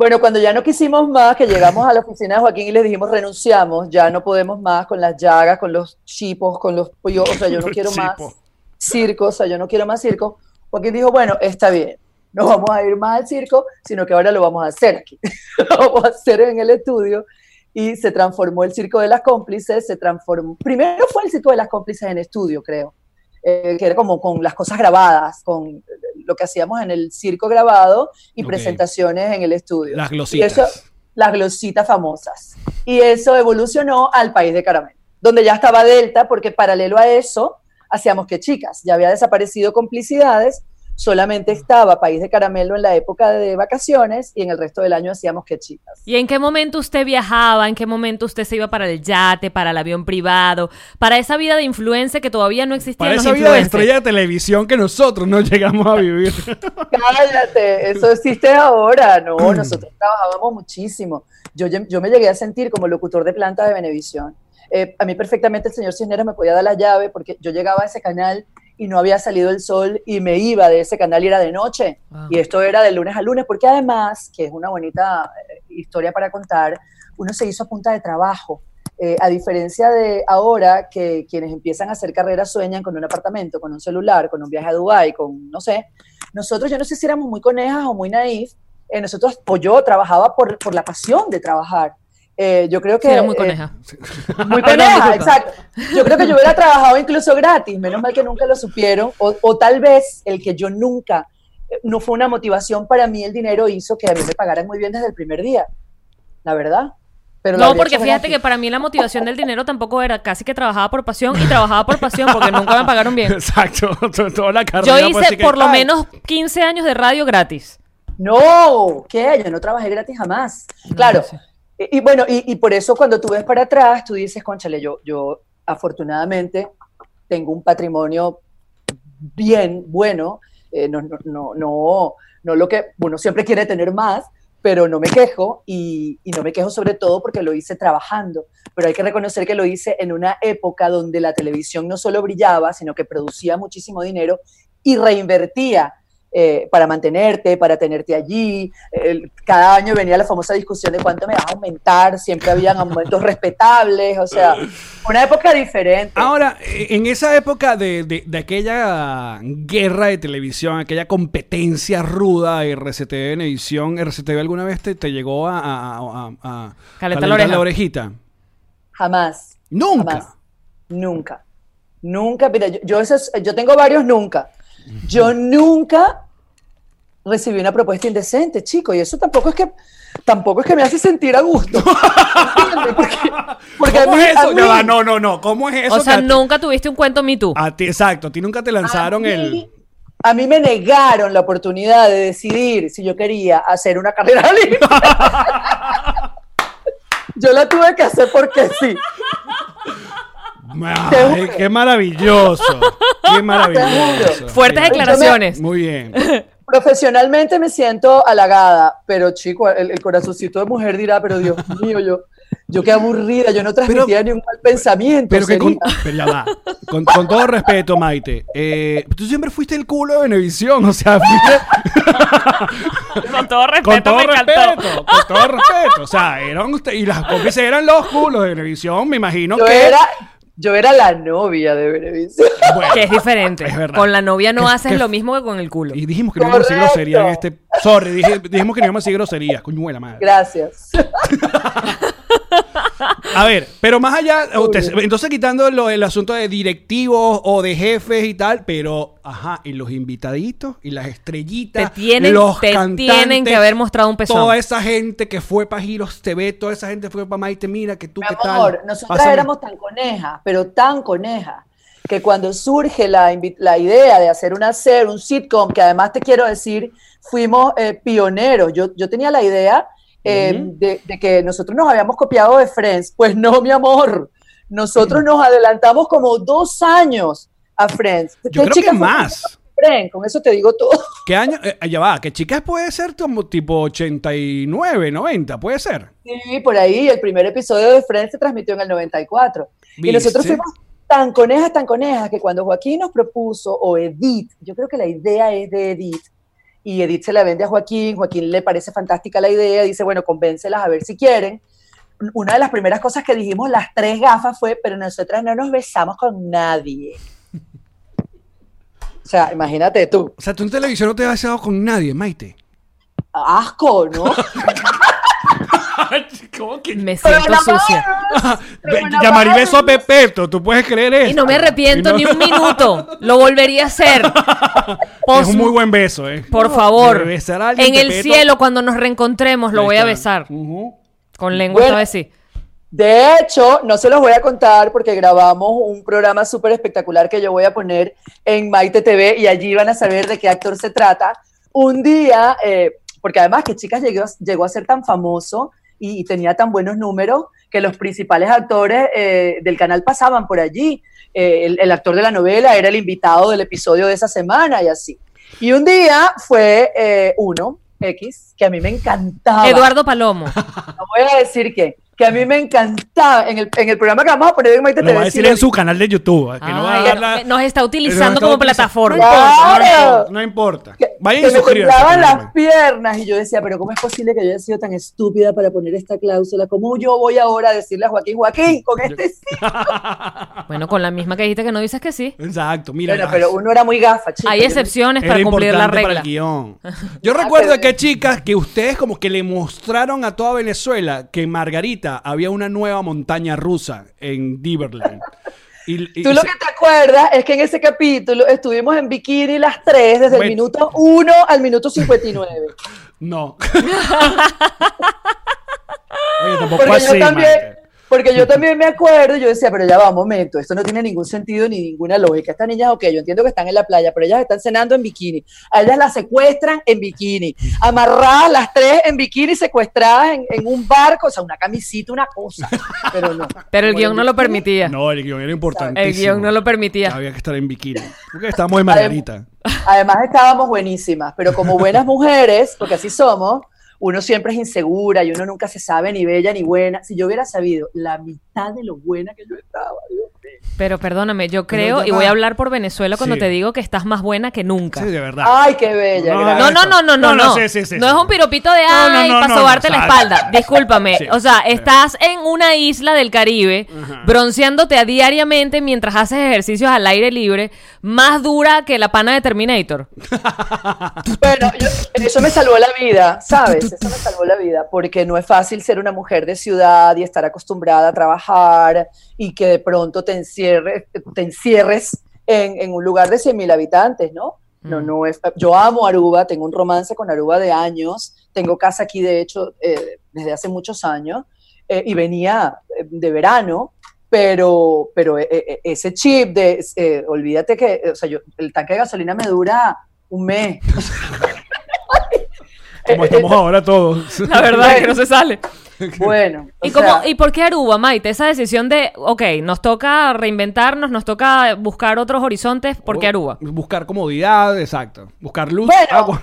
Bueno, cuando ya no quisimos más, que llegamos a la oficina de Joaquín y les dijimos renunciamos, ya no podemos más con las llagas, con los chipos, con los yo, o sea, yo no quiero más circo, o sea, yo no quiero más circo. Joaquín dijo, bueno, está bien, no vamos a ir más al circo, sino que ahora lo vamos a hacer aquí, lo vamos a hacer en el estudio. Y se transformó el circo de las cómplices, se transformó, primero fue el circo de las cómplices en estudio, creo, eh, que era como con las cosas grabadas, con lo que hacíamos en el circo grabado y presentaciones en el estudio. Las glositas. eso, las glositas famosas. Y eso evolucionó al país de caramelo, donde ya estaba Delta, porque paralelo a eso hacíamos que chicas, ya había desaparecido complicidades, solamente estaba País de Caramelo en la época de vacaciones y en el resto del año hacíamos que chicas. ¿Y en qué momento usted viajaba? ¿En qué momento usted se iba para el yate, para el avión privado, para esa vida de influencer que todavía no existía Para en los esa vida de estrella de televisión que nosotros no llegamos a vivir. Cállate, eso existe ahora, no, nosotros trabajábamos muchísimo. Yo, yo me llegué a sentir como locutor de planta de Venevisión. Eh, a mí perfectamente el señor Cisneros me podía dar la llave porque yo llegaba a ese canal y no había salido el sol y me iba de ese canal y era de noche. Wow. Y esto era de lunes a lunes, porque además, que es una bonita eh, historia para contar, uno se hizo a punta de trabajo. Eh, a diferencia de ahora que quienes empiezan a hacer carrera sueñan con un apartamento, con un celular, con un viaje a Dubái, con, no sé, nosotros yo no sé si éramos muy conejas o muy naif, eh, nosotros, o yo trabajaba por, por la pasión de trabajar. Eh, yo creo que... Sí, era muy eh, coneja. muy coneja, exacto. Yo creo que yo hubiera trabajado incluso gratis, menos mal que nunca lo supieron, o, o tal vez el que yo nunca, eh, no fue una motivación para mí, el dinero hizo que a mí me pagaran muy bien desde el primer día, la verdad. Pero No, porque fíjate gratis. que para mí la motivación del dinero tampoco era casi que trabajaba por pasión y trabajaba por pasión porque nunca me pagaron bien. Exacto. to- Toda la Yo carrera fue hice que- por lo menos 15 años de radio gratis. No, ¿qué? Yo no trabajé gratis jamás. Claro. Y, y bueno, y, y por eso cuando tú ves para atrás, tú dices, conchale, yo, yo afortunadamente tengo un patrimonio bien bueno, eh, no, no, no, no, no lo que uno siempre quiere tener más, pero no me quejo y, y no me quejo sobre todo porque lo hice trabajando, pero hay que reconocer que lo hice en una época donde la televisión no solo brillaba, sino que producía muchísimo dinero y reinvertía eh, para mantenerte, para tenerte allí. El- cada año venía la famosa discusión de cuánto me vas a aumentar, siempre habían aumentos respetables, o sea, una época diferente. Ahora, en esa época de, de- de aquella guerra de televisión, aquella competencia ruda de RCTV Venevisión, ¿RCTV alguna vez te, te llegó a, a, a- a- a Calentar la oreja. orejita? Jamás. Nunca. Jamás. Nunca. Nunca. Mira, yo, yo, esos- yo tengo varios nunca. Yo nunca recibí una propuesta indecente, chico. Y eso tampoco es que. tampoco es que me hace sentir a gusto. ¿Cómo mí, es eso? a Ya mí- va, no, no, no. ¿Cómo es eso? O sea, que a ti- nunca tuviste un cuento Me Too. a ti- exacto, a ti nunca te lanzaron a mí- el. A mí me negaron la oportunidad de decidir si yo quería hacer una carrera libre. yo la tuve que hacer porque sí. Ay, qué maravilloso. Qué maravilloso. Fuertes declaraciones. Muy bien. Profesionalmente me siento halagada, pero chico, el, el corazoncito de mujer dirá, pero Dios mío, yo, yo qué aburrida, yo no transmitía ni un mal pensamiento. Pero que con, pero ya va. Con, con todo respeto, Maite. eh, tú siempre fuiste el culo de Benevisión. O sea, fuiste. Con todo respeto, con todo me encantó. respeto. Con todo respeto. O sea, eran usted, y las cómplices eran los culos de Benevisión. Me imagino yo, que. era, yo era la novia de Benevisión. Bueno, Que es diferente. Es verdad. Con la novia no haces lo mismo que con el culo. Y dijimos que no íbamos a decir grosería en este. Sorry, dijimos que no íbamos a decir groserías. Coño, buena madre. Gracias. A ver, pero más allá, usted- entonces quitando lo- el asunto de directivos o de jefes y tal, pero, ajá, y los invitaditos y las estrellitas, Te tienen- los te cantantes, tienen que haber mostrado un pezón. Toda esa gente que fue para Giros TV, toda esa gente fue para Maite, mira que tú Mi qué tal. amor, nosotras Pásame. éramos tan conejas, pero tan conejas, que cuando surge la, la idea de hacer una serie, un sitcom, que además te quiero decir, fuimos eh, pioneros. Yo, yo tenía la idea eh, de, de que nosotros nos habíamos copiado de Friends. Pues no, mi amor. Nosotros nos adelantamos como dos años a Friends. Yo ¿Qué creo que más. Friends? Con eso te digo todo. ¿Qué año? eh, ya va, que chicas puede ser como tipo 89, 90, puede ser. Sí, por ahí el primer episodio de Friends se transmitió en el 94. Y nosotros ¿Viste? fuimos tan conejas, tan conejas, que cuando Joaquín nos propuso, o Edith, yo creo que la idea es de Edith, y Edith se la vende a Joaquín, Joaquín le parece fantástica la idea, dice, bueno, convéncelas a ver si quieren. Una de las primeras cosas que dijimos las tres gafas fue, pero nosotras no nos besamos con nadie. O sea, imagínate tú, O sea, tú en televisión no te has besado con nadie, Maite. asco, ¿no? ¿Cómo que? Me siento sucia. Llamar y beso a Pepeto, tú puedes creer eso. Y no me arrepiento no- ni un minuto. Lo volvería a hacer. Es un muy buen beso, ¿eh? Por favor. Besar a alguien, En el cielo, cuando nos reencontremos, lo voy a besar. Ujú. Con lengua Bueno. esta vez sí. De hecho, no se los voy a contar porque grabamos un programa súper espectacular que yo voy a poner en Maite TV y allí van a saber de qué actor se trata. Un día, eh, porque además que Chicas llegó, llegó a ser tan famoso y, y tenía tan buenos números que los principales actores eh, del canal pasaban por allí. Eh, el, el actor de la novela era el invitado del episodio de esa semana y así. Y un día fue eh, uno, X, que a mí me encantaba. Eduardo Palomo. No voy a decir que, que a mí me encantaba en el, en el programa que vamos a poner en Maite Lo va a TV, decir en su canal de YouTube. Que no va a Ay, dar la- nos está utilizando está como utilizando- plataforma. No importa, no importa, no importa. que, Vayan y me las piernas y yo decía, pero ¿cómo es posible que yo haya sido tan estúpida para poner esta cláusula? ¿Cómo yo voy ahora a decirle a Joaquín, Joaquín, con este sí? Bueno, con la misma que dijiste que no dices que sí. Exacto, mira. Bueno, pero uno era muy gafa, chico. Hay excepciones Era para cumplir la importante para regla. el guion. Yo recuerdo pero- que chicas que ustedes como que le mostraron a toda Venezuela que en Margarita había una nueva montaña rusa en Diverland. Y, y- Tú lo que te acuerdas es que en ese capítulo estuvimos en bikini las tres desde el minuto 1 al minuto 59. No. Oye, Porque así, yo también. Porque yo también me acuerdo, yo decía, pero ya va, un momento, esto no tiene ningún sentido ni ninguna lógica. Estas niñas, ok, yo entiendo que están en la playa, pero ellas están cenando en bikini. A ellas las secuestran en bikini, amarradas las tres en bikini, secuestradas en, en un barco, o sea, una camisita, una cosa. Pero no. Pero el guion no lo permitía. No, el guion era importante. El guion no lo permitía. Había que estar en bikini. Porque estábamos en Margarita. Además estábamos buenísimas, pero como buenas mujeres, porque así somos, uno siempre es insegura y uno nunca se sabe ni bella ni buena. Si yo hubiera sabido la mitad de lo buena que yo estaba, Dios. Pero perdóname, yo creo, y voy a hablar por Venezuela cuando Sí. te digo que estás más buena que nunca. Sí, de verdad. Ay, qué bella. No. No, no, no, no, no, No, no, no. sí, sí, sí, no sí. es un piropito de ay no, para no, sobarte no, la espalda. Discúlpame. Sí. O sea, estás en una isla del Caribe, bronceándote a diariamente mientras haces ejercicios al aire libre, más dura que la pana de Terminator. Bueno, yo- eso me salvó la vida, ¿sabes? Eso me salvó la vida, porque no es fácil ser una mujer de ciudad y estar acostumbrada a trabajar y que de pronto te encierres, te encierres en, en un lugar de 100.000 habitantes, ¿no? No, Mm. no es. Yo amo Aruba, tengo un romance con Aruba de años, tengo casa aquí, de hecho, eh, desde hace muchos años, eh, y venía eh, de verano, pero, pero ese chip de, eh, olvídate que, o sea, yo, el tanque de gasolina me dura un mes. Como estamos ahora todos. La verdad es que no se sale. Bueno, o ¿Y, cómo, sea, ¿Y por qué Aruba, Maite? Esa decisión de, ok, nos toca reinventarnos, nos toca buscar otros horizontes, ¿por qué Aruba? Buscar comodidad, exacto. Buscar luz, Bueno. agua.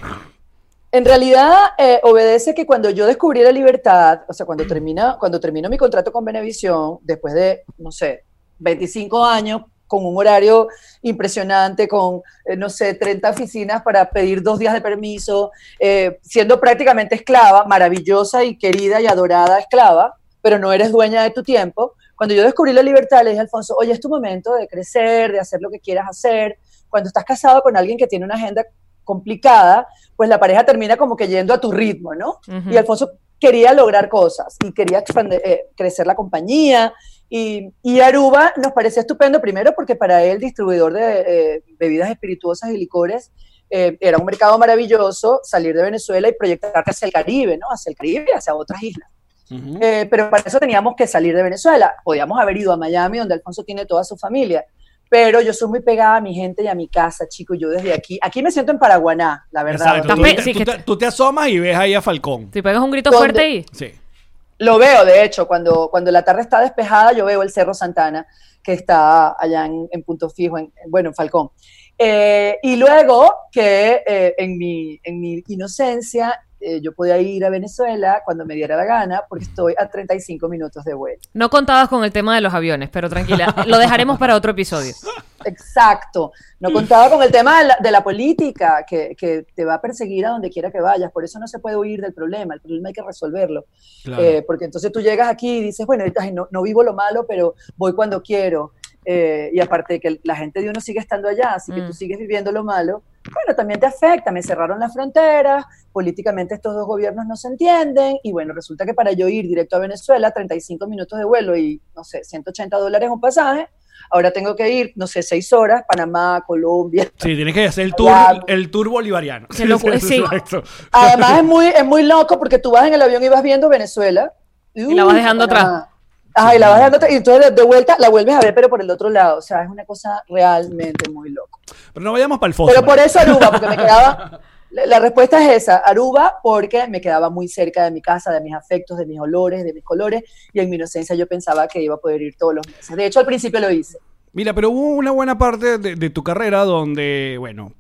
En realidad, eh, obedece que cuando yo descubrí la libertad, o sea, cuando termina, cuando termino mi contrato con Venevisión, después de, no sé, 25 años, con un horario impresionante, con, eh, no sé, 30 oficinas para pedir dos días de permiso, eh, siendo prácticamente esclava, maravillosa y querida y adorada esclava, pero no eres dueña de tu tiempo. Cuando yo descubrí la libertad, le dije a Alfonso, oye, es tu momento de crecer, de hacer lo que quieras hacer. Cuando estás casado con alguien que tiene una agenda complicada, pues la pareja termina como que yendo a tu ritmo, ¿no? Ujú. Y Alfonso quería lograr cosas y quería expander- eh, crecer la compañía. Y, y Aruba nos parecía estupendo, primero porque para él, distribuidor de eh, bebidas espirituosas y licores, eh, era un mercado maravilloso salir de Venezuela y proyectarte hacia el Caribe, ¿no? Hacia el Caribe y hacia otras islas. Eh, pero para eso teníamos que salir de Venezuela. Podíamos haber ido a Miami, donde Alfonso tiene toda su familia. Pero yo soy muy pegada a mi gente y a mi casa, chico. Yo desde aquí, aquí me siento en Paraguaná, la verdad. Exacto. Tú, te- sí, tú que te, te- tú te asomas y ves ahí a Falcón. Si pegas un grito ¿Dónde? fuerte ahí. Sí. Lo veo, de hecho, cuando, cuando la tarde está despejada, yo veo el Cerro Santana, que está allá en, en Punto Fijo, en, bueno, en Falcón. Eh, y luego que eh, en, mi, en mi inocencia eh, yo podía ir a Venezuela cuando me diera la gana, porque estoy a 35 minutos de vuelo. No contabas con el tema de los aviones, pero tranquila, lo dejaremos para otro episodio. Exacto. No contaba con el tema de la, de la política, que, que te va a perseguir a donde quiera que vayas. Por eso no se puede huir del problema. El problema hay que resolverlo. Claro. Eh, porque entonces tú llegas aquí y dices, bueno, no, no vivo lo malo, pero voy cuando quiero. Eh, y aparte que la gente de uno sigue estando allá, así que Mm. tú sigues viviendo lo malo, bueno, también te afecta. Me cerraron las fronteras, políticamente estos dos gobiernos no se entienden, y bueno, resulta que para yo ir directo a Venezuela, 35 minutos de vuelo y, no sé, 180 dólares un pasaje, ahora tengo que ir, no sé, 6 horas, Panamá, Colombia. Sí, tienes que hacer el tour, el tour bolivariano. Sí. Exacto. Además es muy, es muy loco porque tú vas en el avión y vas viendo Venezuela. Y la vas dejando Panamá. Ajá, y la vas dejando atrás, y entonces de, de vuelta la vuelves a ver, pero por el otro lado. O sea, es una cosa realmente muy loco. Pero no vayamos para el fósforo. Pero por eso Aruba, porque me quedaba. La respuesta es esa, Aruba, porque me quedaba muy cerca de mi casa, de mis afectos, de mis olores, de mis colores, y en mi inocencia yo pensaba que iba a poder ir todos los meses. De hecho, al principio lo hice. Mira, pero hubo una buena parte de, de tu carrera donde, bueno,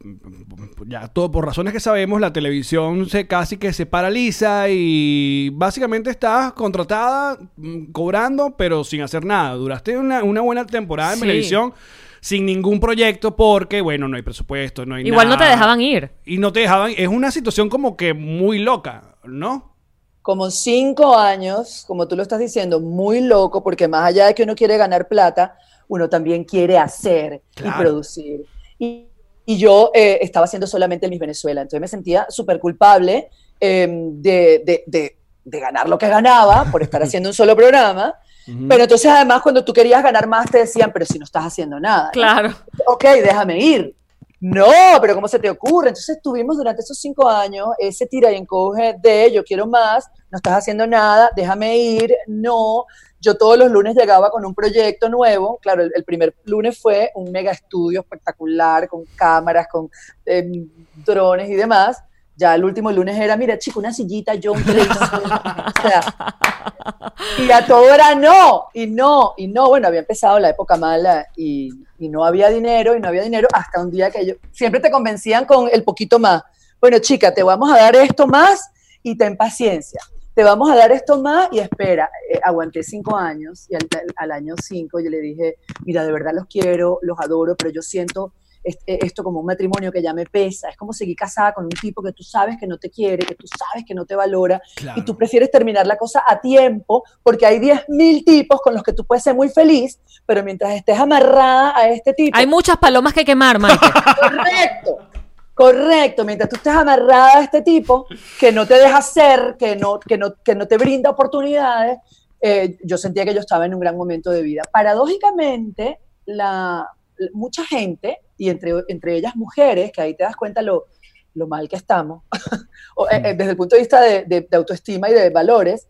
ya todo por razones que sabemos, la televisión se casi que se paraliza y básicamente estás contratada, mm, cobrando, pero sin hacer nada. Duraste una, una buena temporada en Sí. televisión sin ningún proyecto porque, bueno, no hay presupuesto, no hay Igual no te dejaban ir. Y no te dejaban. Es una situación como que muy loca, ¿no? como cinco años, como tú lo estás diciendo, muy loco, porque más allá de que uno quiere ganar plata, uno también quiere hacer Claro. y producir. Y, y yo eh, estaba haciendo solamente Miss Venezuela, entonces me sentía súper culpable eh, de, de- de- de ganar lo que ganaba por estar haciendo un solo programa. Pero entonces además cuando tú querías ganar más te decían, pero si no estás haciendo nada. ¿no? Claro. ok, déjame ir. No, pero ¿cómo se te ocurre? Entonces tuvimos durante esos cinco años ese tira y encoge de yo quiero más, no estás haciendo nada, déjame ir, no. Yo todos los lunes llegaba con un proyecto nuevo. Claro, el, el primer lunes fue un mega estudio espectacular con cámaras, con em, drones y demás. Ya el último lunes era, mira, chico, una sillita, televisor. O sea, y a todo era no, y no, y no. Bueno, había empezado la época mala y, y no había dinero, y no había dinero hasta un día que yo, siempre te convencían con el poquito más. Bueno, chica, te vamos a dar esto más y ten paciencia. Te vamos a dar esto más y espera. Eh, aguanté cinco años y al, al año cinco yo le dije, mira, de verdad los quiero, los adoro, pero yo siento esto como un matrimonio que ya me pesa. Es como seguir casada con un tipo que tú sabes que no te quiere, que tú sabes que no te valora Claro. y tú prefieres terminar la cosa a tiempo porque hay 10.000 tipos con los que tú puedes ser muy feliz, pero mientras estés amarrada a este tipo, Hay muchas palomas que quemar, Mike. correcto, correcto, mientras tú estés amarrada a este tipo que no te deja ser, que no, que no, que no te brinda oportunidades, eh, yo sentía que yo estaba en un gran momento de vida. Paradójicamente, la, mucha gente, y entre, entre ellas mujeres, que ahí te das cuenta lo, lo mal que estamos, o, eh, eh, desde el punto de vista de, de- de autoestima y de valores,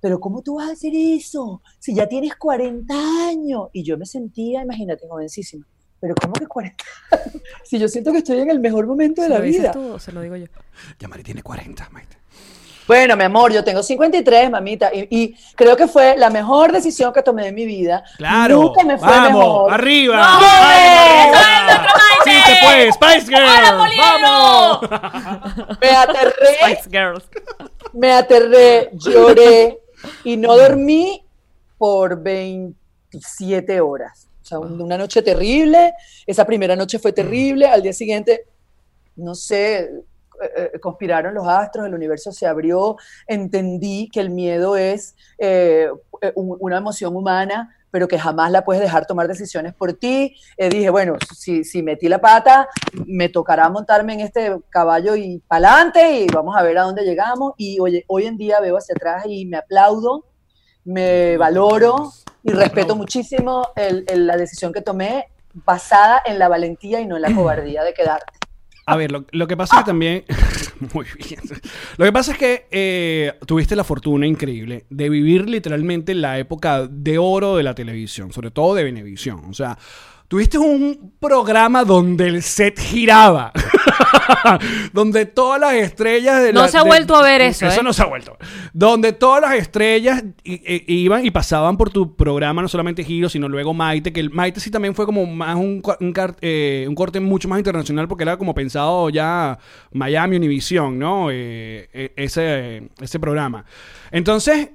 pero ¿cómo tú vas a hacer eso si ya tienes 40 años? Y yo me sentía, imagínate, jovencísima. Pero ¿cómo que 40 años? Si yo siento que estoy en el mejor momento de ¿Se la lo dices vida. tú o se lo digo yo? Ya Mari tiene 40, Maite. Bueno, mi amor, yo tengo 53, mamita, y, y creo que fue la mejor decisión que tomé en mi vida. Claro. Nunca me fue Vamos, mejor. arriba. ¡Vamos, puede, Spice Girl. ¡Hola, ¡Vamos! Me aterré, Spice Girls. me aterré, lloré y no dormí por 27 horas. O sea, un- una noche terrible. Esa primera noche fue terrible. Al día siguiente, no sé, eh, eh, conspiraron los astros, el universo se abrió. Entendí que el miedo es eh, un- una emoción humana pero que jamás la puedes dejar tomar decisiones por ti. Dije, bueno, si, si metí la pata, me tocará montarme en este caballo y pa'lante y vamos a ver a dónde llegamos. Y hoy en día veo hacia atrás y me aplaudo, me valoro y respeto muchísimo el- la decisión que tomé basada en la valentía y no en la cobardía de quedarte. A ver, lo, lo que pasa es que también. Muy bien. Lo que pasa es que eh, tuviste la fortuna increíble de vivir literalmente la época de oro de la televisión, sobre todo de Venevisión. O sea, tuviste un programa donde el set giraba. donde todas las estrellas de No la- se ha de- vuelto a ver eso, Eso ¿eh? no se ha vuelto. Donde todas las estrellas i- iban y pasaban por tu programa, no solamente Giro, sino luego Maite, que el Maite sí también fue como más un, eh, un corte mucho más internacional porque era como pensado ya Miami Univision, ¿no? Eh, eh, ese, ese programa. Entonces,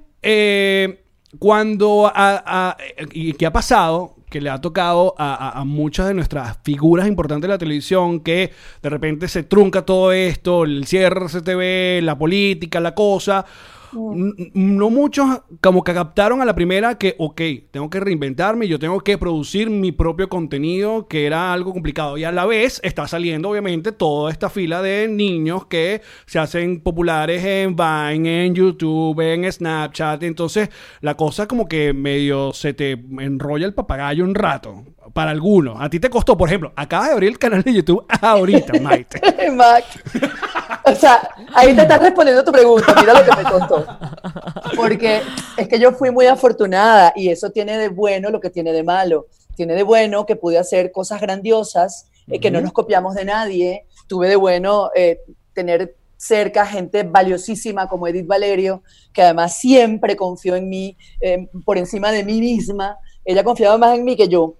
cuando... a- a- ¿Y qué ha pasado? Que le ha tocado a, muchas de nuestras figuras importantes de la televisión que de repente se trunca todo esto, el cierre CTV, la política, la cosa. No muchos como que captaron a la primera que, ok, tengo que reinventarme, yo tengo que producir mi propio contenido, que era algo complicado. Y a la vez está saliendo, obviamente, toda esta fila de niños que se hacen populares en Vine, en YouTube, en Snapchat. Entonces, la cosa como que medio se te enrolla el papagayo un rato. Para algunos. A ti te costó, por ejemplo, acabas de abrir el canal de YouTube ahorita, Maite. Mac. O sea, ahí te estás respondiendo tu pregunta, mira lo que me contó. Porque es que yo fui muy afortunada y eso tiene de bueno lo que tiene de malo. Tiene de bueno que pude hacer cosas grandiosas, eh, que no nos copiamos de nadie. Tuve de bueno eh, tener cerca gente valiosísima como Edith Valerio, que además siempre confió en mí eh, por encima de mí misma. Ella confiaba más en mí que yo.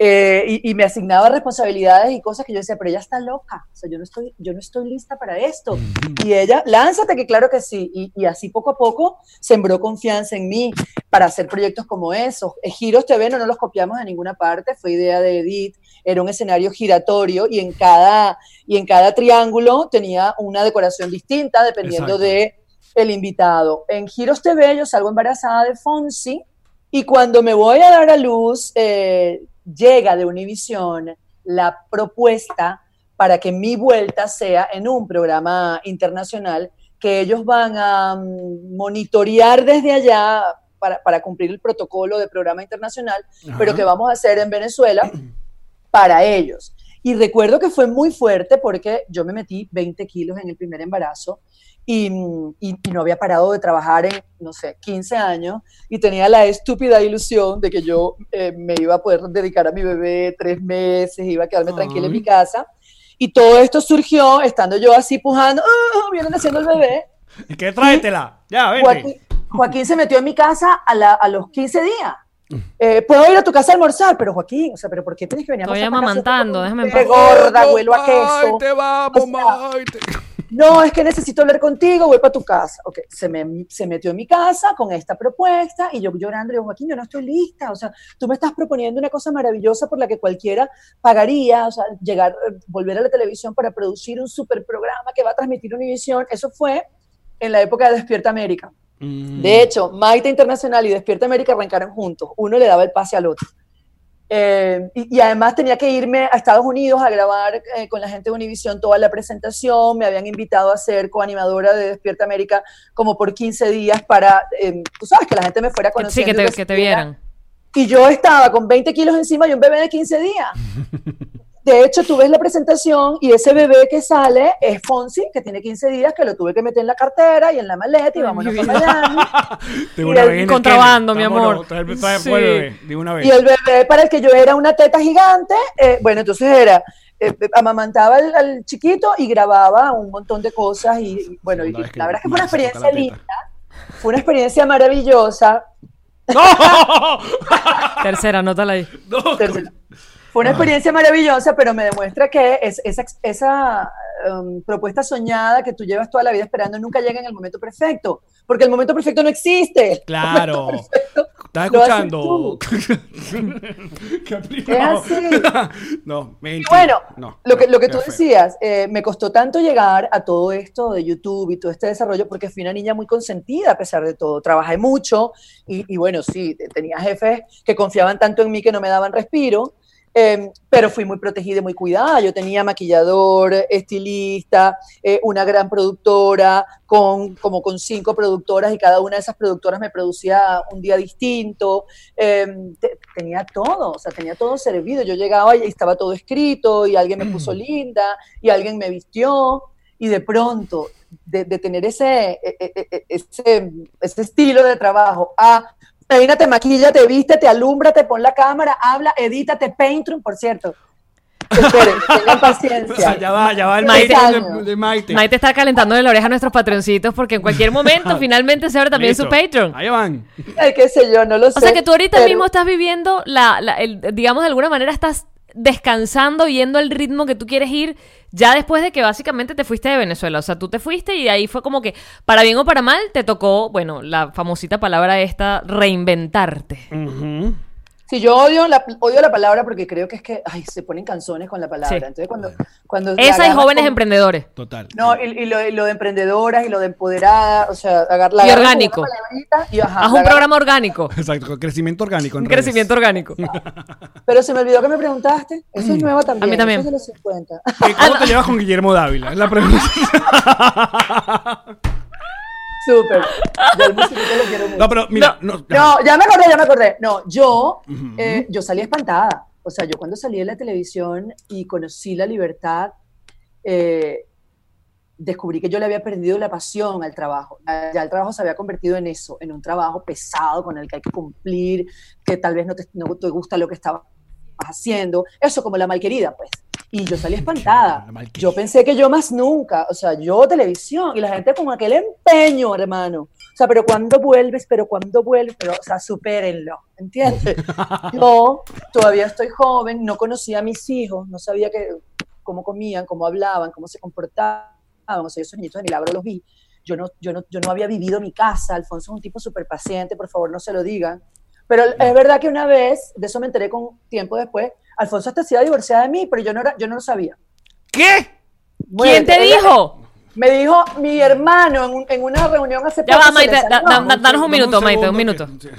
Eh, y, y me asignaba responsabilidades y cosas que yo decía, pero ella está loca, o sea, yo no estoy, yo no estoy lista para esto. Y ella, lánzate, que claro que sí. Y, y así poco a poco sembró confianza en mí para hacer proyectos como esos. Eh, Giros TV no nos los copiamos de ninguna parte, fue idea de Edith, era un escenario giratorio y en cada, y en cada triángulo tenía una decoración distinta dependiendo Exacto. de el invitado. En Giros TV yo salgo embarazada de Fonsi y cuando me voy a dar a luz, eh, llega de Univisión la propuesta para que mi vuelta sea en un programa internacional que ellos van a mm, monitorear desde allá para, para cumplir el protocolo de programa internacional, pero que vamos a hacer en Venezuela para ellos. Y recuerdo que fue muy fuerte porque yo me metí 20 kilos en el primer embarazo y, y- y no había parado de trabajar en, no sé, 15 años y tenía la estúpida ilusión de que yo eh, me iba a poder dedicar a mi bebé tres meses, iba a quedarme tranquila en mi casa. Y todo esto surgió estando yo así pujando, ¡ah! vienen haciendo el bebé. ¿Y qué tráetela? Ya, vente. Joaquín, Joaquín se metió en mi casa a, la- a los 15 días. Eh, Puedo ir a tu casa a almorzar, pero Joaquín, o sea, pero ¿por qué tienes que venir a Estoy amamantando, déjame en paz. gorda, huelo a queso. Maite, vamos, O sea, Maite. No, es que necesito hablar contigo, voy para tu casa. Ok, se, me, se metió en mi casa con esta propuesta y yo llorando, digo, Joaquín, yo no estoy lista. O sea, tú me estás proponiendo una cosa maravillosa por la que cualquiera pagaría, o sea, llegar, volver a la televisión para producir un super programa que va a transmitir Univisión. Eso fue en la época de Despierta América. Mm. De hecho, Maite Internacional y Despierta América arrancaron juntos. Uno le daba el pase al otro. Eh, y, y además tenía que irme a Estados Unidos a grabar eh, con la gente de Univision toda la presentación. Me habían invitado a ser coanimadora de Despierta América como por 15 días para, eh, tú sabes, que la gente me fuera Sí, conociendo. que y te, que te vieran. Y yo estaba con 20 kilos encima y un bebé de 15 días. de hecho, tú ves la presentación y ese bebé que sale es Fonsi, que tiene 15 días, que lo tuve que meter en la cartera y en la maleta y vámonos para Miami. De una vez en el contrabando, mi amor. Sí. de una vez. Y el bebé para el que yo era una teta gigante, eh, bueno, entonces era, eh, amamantaba al, al chiquito y grababa un montón de cosas y, y, bueno, y, la verdad es que fue una experiencia linda, fue una experiencia maravillosa. Tercera, anótala ahí. Tercero. Fue una experiencia maravillosa, pero me demuestra que es, esa, esa um, propuesta soñada que tú llevas toda la vida esperando nunca llega en el momento perfecto, porque el momento perfecto no existe. Claro. ¿Estás escuchando? Qué Es así. no, Y mentira. bueno, No, lo que, lo que tú decías, eh, me costó tanto llegar a todo esto de YouTube y todo este desarrollo porque fui una niña muy consentida a pesar de todo. Trabajé mucho y, y bueno, sí, tenía jefes que confiaban tanto en mí que no me daban respiro. Eh, pero fui muy protegida y muy cuidada. Yo tenía maquillador, estilista, eh, una gran productora, con, como con cinco productoras y cada una de esas productoras me producía un día distinto. Eh, te- tenía todo, o sea, tenía todo servido. Yo llegaba y estaba todo escrito y alguien me puso linda y alguien me vistió y de pronto de, de tener ese, e- e- e- ese, ese estilo de trabajo a peínate, maquilla, te viste, te alumbra, te pon la cámara, habla, edítate, Paintrum, por cierto. Esperen, tengan O sea, paciencia. ya va, ya va el Maite. Maite de, de Maite. Maite está calentando la oreja a nuestros patroncitos porque en cualquier momento finalmente se abre también su. Patreon. Ahí van. Ay, qué sé yo, no lo sé. O sea que tú ahorita pero- mismo estás viviendo la, la- el- digamos de alguna manera estás descansando, yendo al ritmo que tú quieres ir, ya después de que básicamente te fuiste de Venezuela. O sea, tú te fuiste y ahí fue como que, para bien o para mal, te tocó, bueno, la famosita palabra esta, reinventarte. Sí, yo odio la, odio la palabra porque creo que es que ay, se ponen canzones con la palabra. Sí. Entonces, cuando, cuando Esa y jóvenes como- emprendedores. Total. No, y, y lo, y lo de emprendedoras y lo de empoderadas, o sea, agar, la Y orgánico. y, ajá, Haz un programa orgánico. Exacto, con crecimiento orgánico. en crecimiento orgánico. Pero se me olvidó que me preguntaste. Eso es nuevo también. A mí también. Eso es de los 50. Eh, ¿Cómo te llevas con Guillermo Dávila? Es la pregunta. Súper. Yo al musiquito lo quiero mucho. No, pero mira, no, No, ya me acordé, ya me acordé. No, yo, eh, yo salí espantada. O sea, yo cuando salí de la televisión y conocí la libertad, eh, descubrí que yo le había perdido la pasión al trabajo. Ya ya el trabajo se había convertido en eso, en un trabajo pesado con el que hay que cumplir, que tal vez no te, no te gusta lo que estabas haciendo. Eso como la malquerida, pues. Y yo salí espantada. Yo pensé que yo más nunca, o sea, yo televisión y la gente con aquel empeño, hermano. O sea, pero cuando vuelves, pero cuando vuelves, pero, o sea, supérenlo, ¿entiendes? Yo todavía estoy joven, no conocía a mis hijos, no sabía que, cómo comían, cómo hablaban, cómo se comportaban, o sea, esos niñitos de milagro los vi. Yo no, yo no, yo no había vivido mi casa, Alfonso es un tipo súper paciente, por favor no se lo digan. Pero es verdad que una vez, de eso me enteré con tiempo después, Alfonso hasta se iba a divorciar de mí, pero yo no, era, yo no lo sabía. ¿Qué? Bueno, ¿Quién te dijo? Me dijo mi hermano en, un- en una reunión hace Ya poco. va, se Maite, da- danos un minuto, Maite, un minuto. que-.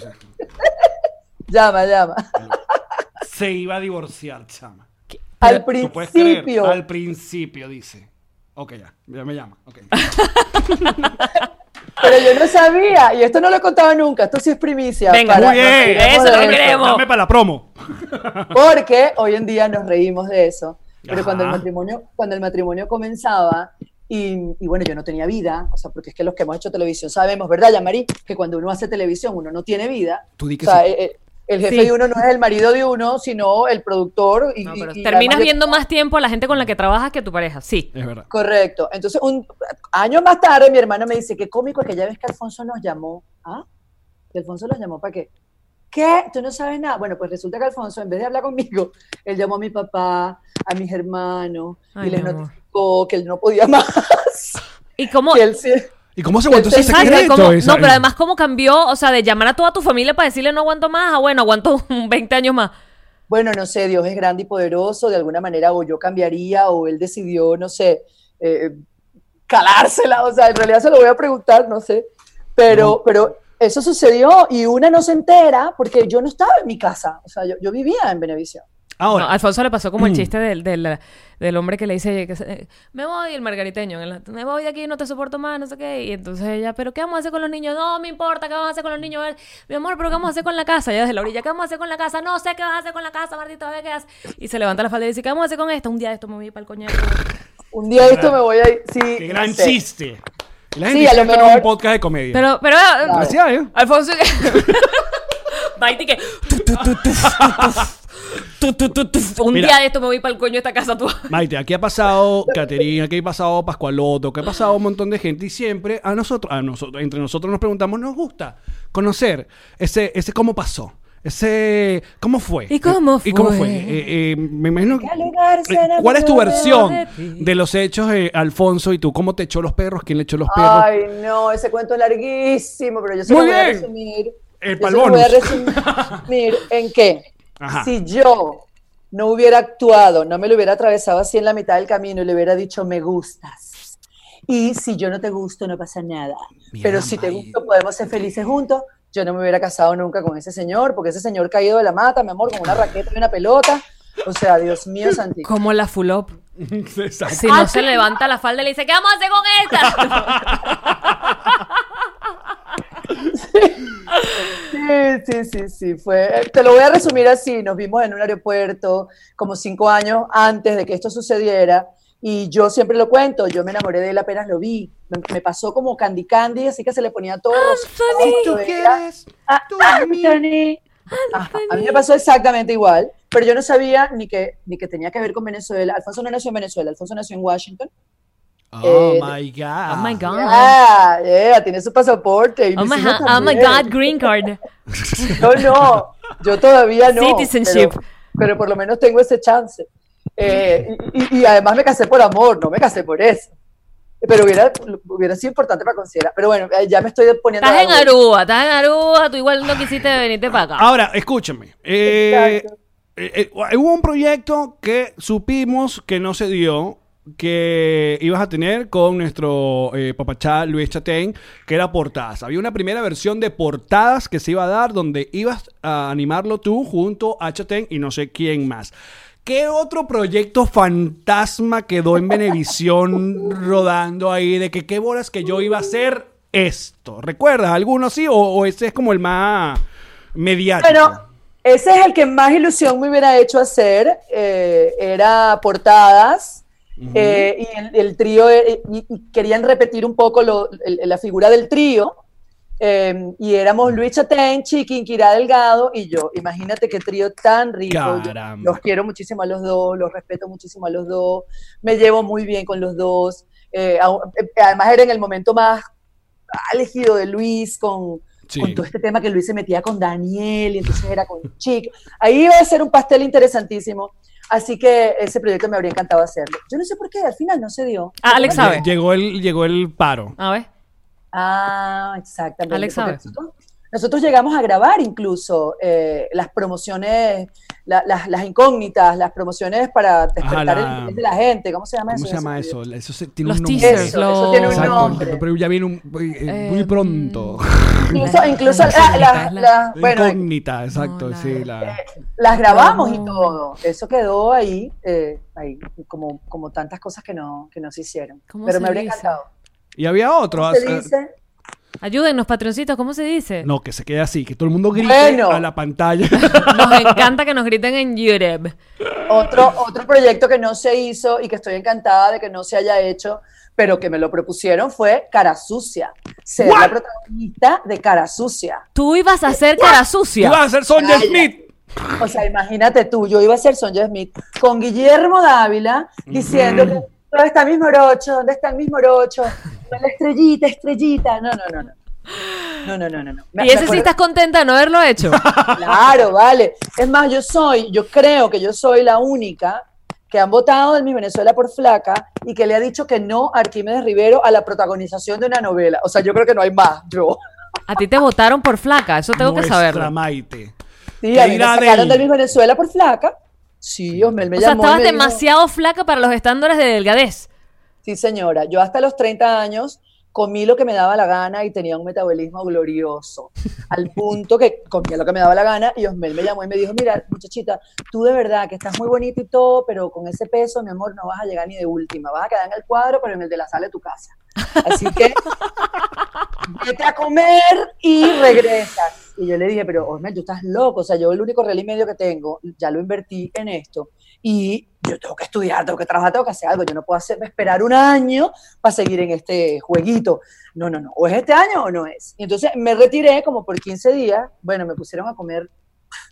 Llama, llama. Se iba a divorciar, chama. Al Tú puedes creer, principio. al principio, dice. Ok, ya, ya me llama. ok. Pero yo no sabía, y esto no lo he contado nunca, esto sí es primicia. Venga, para- Muy bien, eso lo queremos. Dame para la promo. Porque hoy en día nos reímos de eso. Pero Ajá. cuando el matrimonio, cuando el matrimonio comenzaba, y, y bueno, yo no tenía vida, o sea, porque es que los que hemos hecho televisión sabemos, ¿verdad, Yamari? Que cuando uno hace televisión uno no tiene vida. Tú di que o sea, sí. eh, eh, el jefe Sí. de uno no es el marido de uno, sino el productor. Y, No, y- pero y terminas viendo más tiempo a la gente con la que trabajas que a tu pareja. Sí. Es verdad. Correcto. Entonces, un año más tarde, mi hermano me dice, qué cómico aquella vez que Alfonso nos llamó. ¿Ah? ¿Que Alfonso los llamó para qué? ¿Qué? ¿Tú no sabes nada? Bueno, pues resulta que Alfonso, en vez de hablar conmigo, él llamó a mi papá, a mis hermanos, Ay, y les amor. notificó que él no podía más. ¿Y cómo? que él sí- ¿Y cómo se aguantó ese secreto? ¿cómo- Esa- no, pero además cómo cambió, o sea, de llamar a toda tu familia para decirle no aguanto más, ah, bueno, aguanto 20 años más. Bueno, no sé, Dios es grande y poderoso, de alguna manera o yo cambiaría o él decidió, no sé, eh, calársela, o sea, en realidad se lo voy a preguntar, no sé, pero, pero eso sucedió y una no se entera porque yo no estaba en mi casa, o sea, yo, yo vivía en Benevisión. Ahora, No, a Alfonso le pasó como el chiste del, del, del hombre que le dice, que se- me voy, el margariteño, me voy de aquí, no te soporto más, no sé qué. Y entonces ella, ¿pero qué vamos a hacer con los niños? No me importa, ¿qué vamos a hacer con los niños? Mi amor, ¿pero qué vamos a hacer con la casa? Ella desde la orilla, ¿qué vamos a hacer con la casa? No sé qué vas a hacer con la casa, Martito, a ver qué haces. Y se levanta la falda y dice, ¿qué vamos a hacer con esto? Un día de esto me voy para el coñac. Un día esto me voy a ir. Sí, qué gran no sé. chiste. Sí, a lo que no es un mejor- podcast de comedia. Pero, pero, Gracias, ¿eh? Alfonso, Maite que... tu, tu, tu, tu, tu. Un Mira. día de esto me voy para el coño de esta casa tú. Maite, aquí ha pasado Caterina, aquí ha pasado Pascualoto, que ha pasado un montón de gente y siempre a nosotros, a nosotros, entre nosotros nos preguntamos, nos gusta conocer ese, ese cómo pasó, ese cómo fue. ¿Y cómo ¿Y cómo fue? fue? Eh, eh, me imagino. ¿Qué lugar se eh, ¿Cuál es tu versión de los hechos, eh, Alfonso y tú? ¿Cómo te echó los perros? ¿Quién le echó los perros? Ay, no, ese cuento es larguísimo, pero yo se Muy lo voy a bien. resumir. El yo se lo voy a resumir en qué. Ajá. Si yo no hubiera actuado, no me lo hubiera atravesado así en la mitad del camino y le hubiera dicho me gustas. Y si yo no te gusto, no pasa nada. Mira, Pero si te gusto, podemos ser felices juntos. Yo no me hubiera casado nunca con ese señor, porque ese señor caído de la mata, mi amor, con una raqueta y una pelota. O sea, Dios mío, Santiago. Como la full up. Exacto. Si no se levanta la falda y le dice, ¿qué vamos a hacer con esta? Sí, sí, sí, sí, fue. Te lo voy a resumir así. Nos vimos en un aeropuerto como cinco años antes de que esto sucediera. Y yo siempre lo cuento, yo me enamoré de él apenas lo vi. Me, me pasó como Candy Candy, así que se le ponía todo rosado. ¿Tú era- quieres? Ah, tú a mí. Anthony. Ajá, A mí me pasó exactamente igual, pero yo no sabía ni que, ni que tenía que ver con Venezuela. Alfonso no nació en Venezuela, Alfonso nació en Washington. Oh Eh, my God. Oh my God. Ah, yeah, tiene su pasaporte. Y Oh my, oh my. God, green card. Yo no, yo todavía no. Citizenship. Pero, pero por lo menos tengo ese chance. Eh, y, y- y además me casé por amor, no me casé por eso. Pero hubiera, hubiera sido importante para considerar. Pero bueno, eh, ya me estoy poniendo. Estás en a- Aruba, estás en Aruba, tú igual no quisiste venirte para acá. Ahora, escúchame. Eh, eh, eh, hubo un proyecto que supimos que no se dio, que ibas a tener con nuestro eh, papachá Luis Chatén, que era portadas. Había una primera versión de portadas que se iba a dar donde ibas a animarlo tú junto a Chatén y no sé quién más. ¿Qué otro proyecto fantasma quedó en Venevisión rodando ahí de que qué bolas que yo iba a hacer esto? ¿Recuerdas alguno sí o, o ese es como el más mediático? Bueno, ese es el que más ilusión me hubiera hecho hacer. eh, era portadas. Eh, y el, el trío, eh, y, y querían repetir un poco lo- el- la figura del trío. eh, y éramos Luis Chatén, Chiqui, Kira Delgado y yo. Imagínate qué trío tan rico. Los quiero muchísimo a los dos, los respeto muchísimo a los dos, me llevo muy bien con los dos. eh, eh, además era en el momento más álgido de Luis con, Sí. con todo este tema que Luis se metía con Daniel y entonces era con Chic. Ahí iba a ser un pastel interesantísimo. Así que ese proyecto me habría encantado hacerlo. Yo no sé por qué, al final no se dio. Ah, Alex sabe. Llegó el, llegó el paro. A ver. Ah, exactamente. Alex porque sabe. Nosotros, nosotros llegamos a grabar incluso eh, las promociones, la- las, las incógnitas, las promociones para despertar la- el interés de la gente. ¿Cómo se llama ¿Cómo eso? se llama eso? Eso se- tiene Los un nombre. teasers, Eso, los... eso tiene un Exacto, nombre. pero ya viene un, eh, muy Eh, pronto. Incluso, incluso Las la- la- incógnitas, la- la- bueno, Incógnita, exacto, No, la- sí. La... las grabamos y todo. Eso quedó ahí, eh, ahí como, como tantas cosas que no, que no se hicieron. ¿Cómo Pero se me habría encantado. Y había otro. ¿Cómo se ah, dice? Ayúdennos, patroncitos, ¿cómo se dice? No, que se quede así, que todo el mundo grite Bueno. a la pantalla. Nos encanta que nos griten en YouTube. Otro, otro proyecto que no se hizo y que estoy encantada de que no se haya hecho, pero que me lo propusieron fue Cara Sucia. Ser la protagonista de Cara Sucia. Tú ibas a hacer cara sucia. Iba a ser Sonja. Smith. O sea, imagínate tú, yo iba a ser Sonja Smith con Guillermo Dávila diciendo que ¿dónde está mi morocho? ¿Dónde está mi morocho? La estrellita, estrellita. No, no, no, no. No, no, no, no. no. Me- Y ese sí estás contenta de no haberlo hecho. Claro, vale. Es más, yo soy, yo creo que yo soy la única que han votado en mi Venezuela por flaca y que le ha dicho que no a Arquímedes Rivero a la protagonización de una novela. O sea, yo creo que no hay más. Yo. A ti te votaron por flaca, eso tengo que saberlo. Maite. Sí, ¿Qué a mí me sacaron de mi Venezuela por flaca. Sí, hombre, él me O sea, llamó y estabas me dijo- demasiado flaca para los estándares de delgadez. Sí, señora. Yo hasta los 30 años comí lo que me daba la gana y tenía un metabolismo glorioso, al punto que comía lo que me daba la gana y Osmel me llamó y me dijo, mira, muchachita, tú de verdad que estás muy bonita y todo, pero con ese peso, mi amor, no vas a llegar ni de última, vas a quedar en el cuadro, pero en el de la sala de tu casa. Así que vete a comer y regresas. Y yo le dije, pero Osmel, tú estás loco, o sea, yo el único real y medio que tengo, ya lo invertí en esto y yo tengo que estudiar, tengo que trabajar, tengo que hacer algo, yo no puedo hacer, esperar un año para seguir en este jueguito. No, no, no, o es este año o no es. Y entonces me retiré como por 15 días, bueno, me pusieron a comer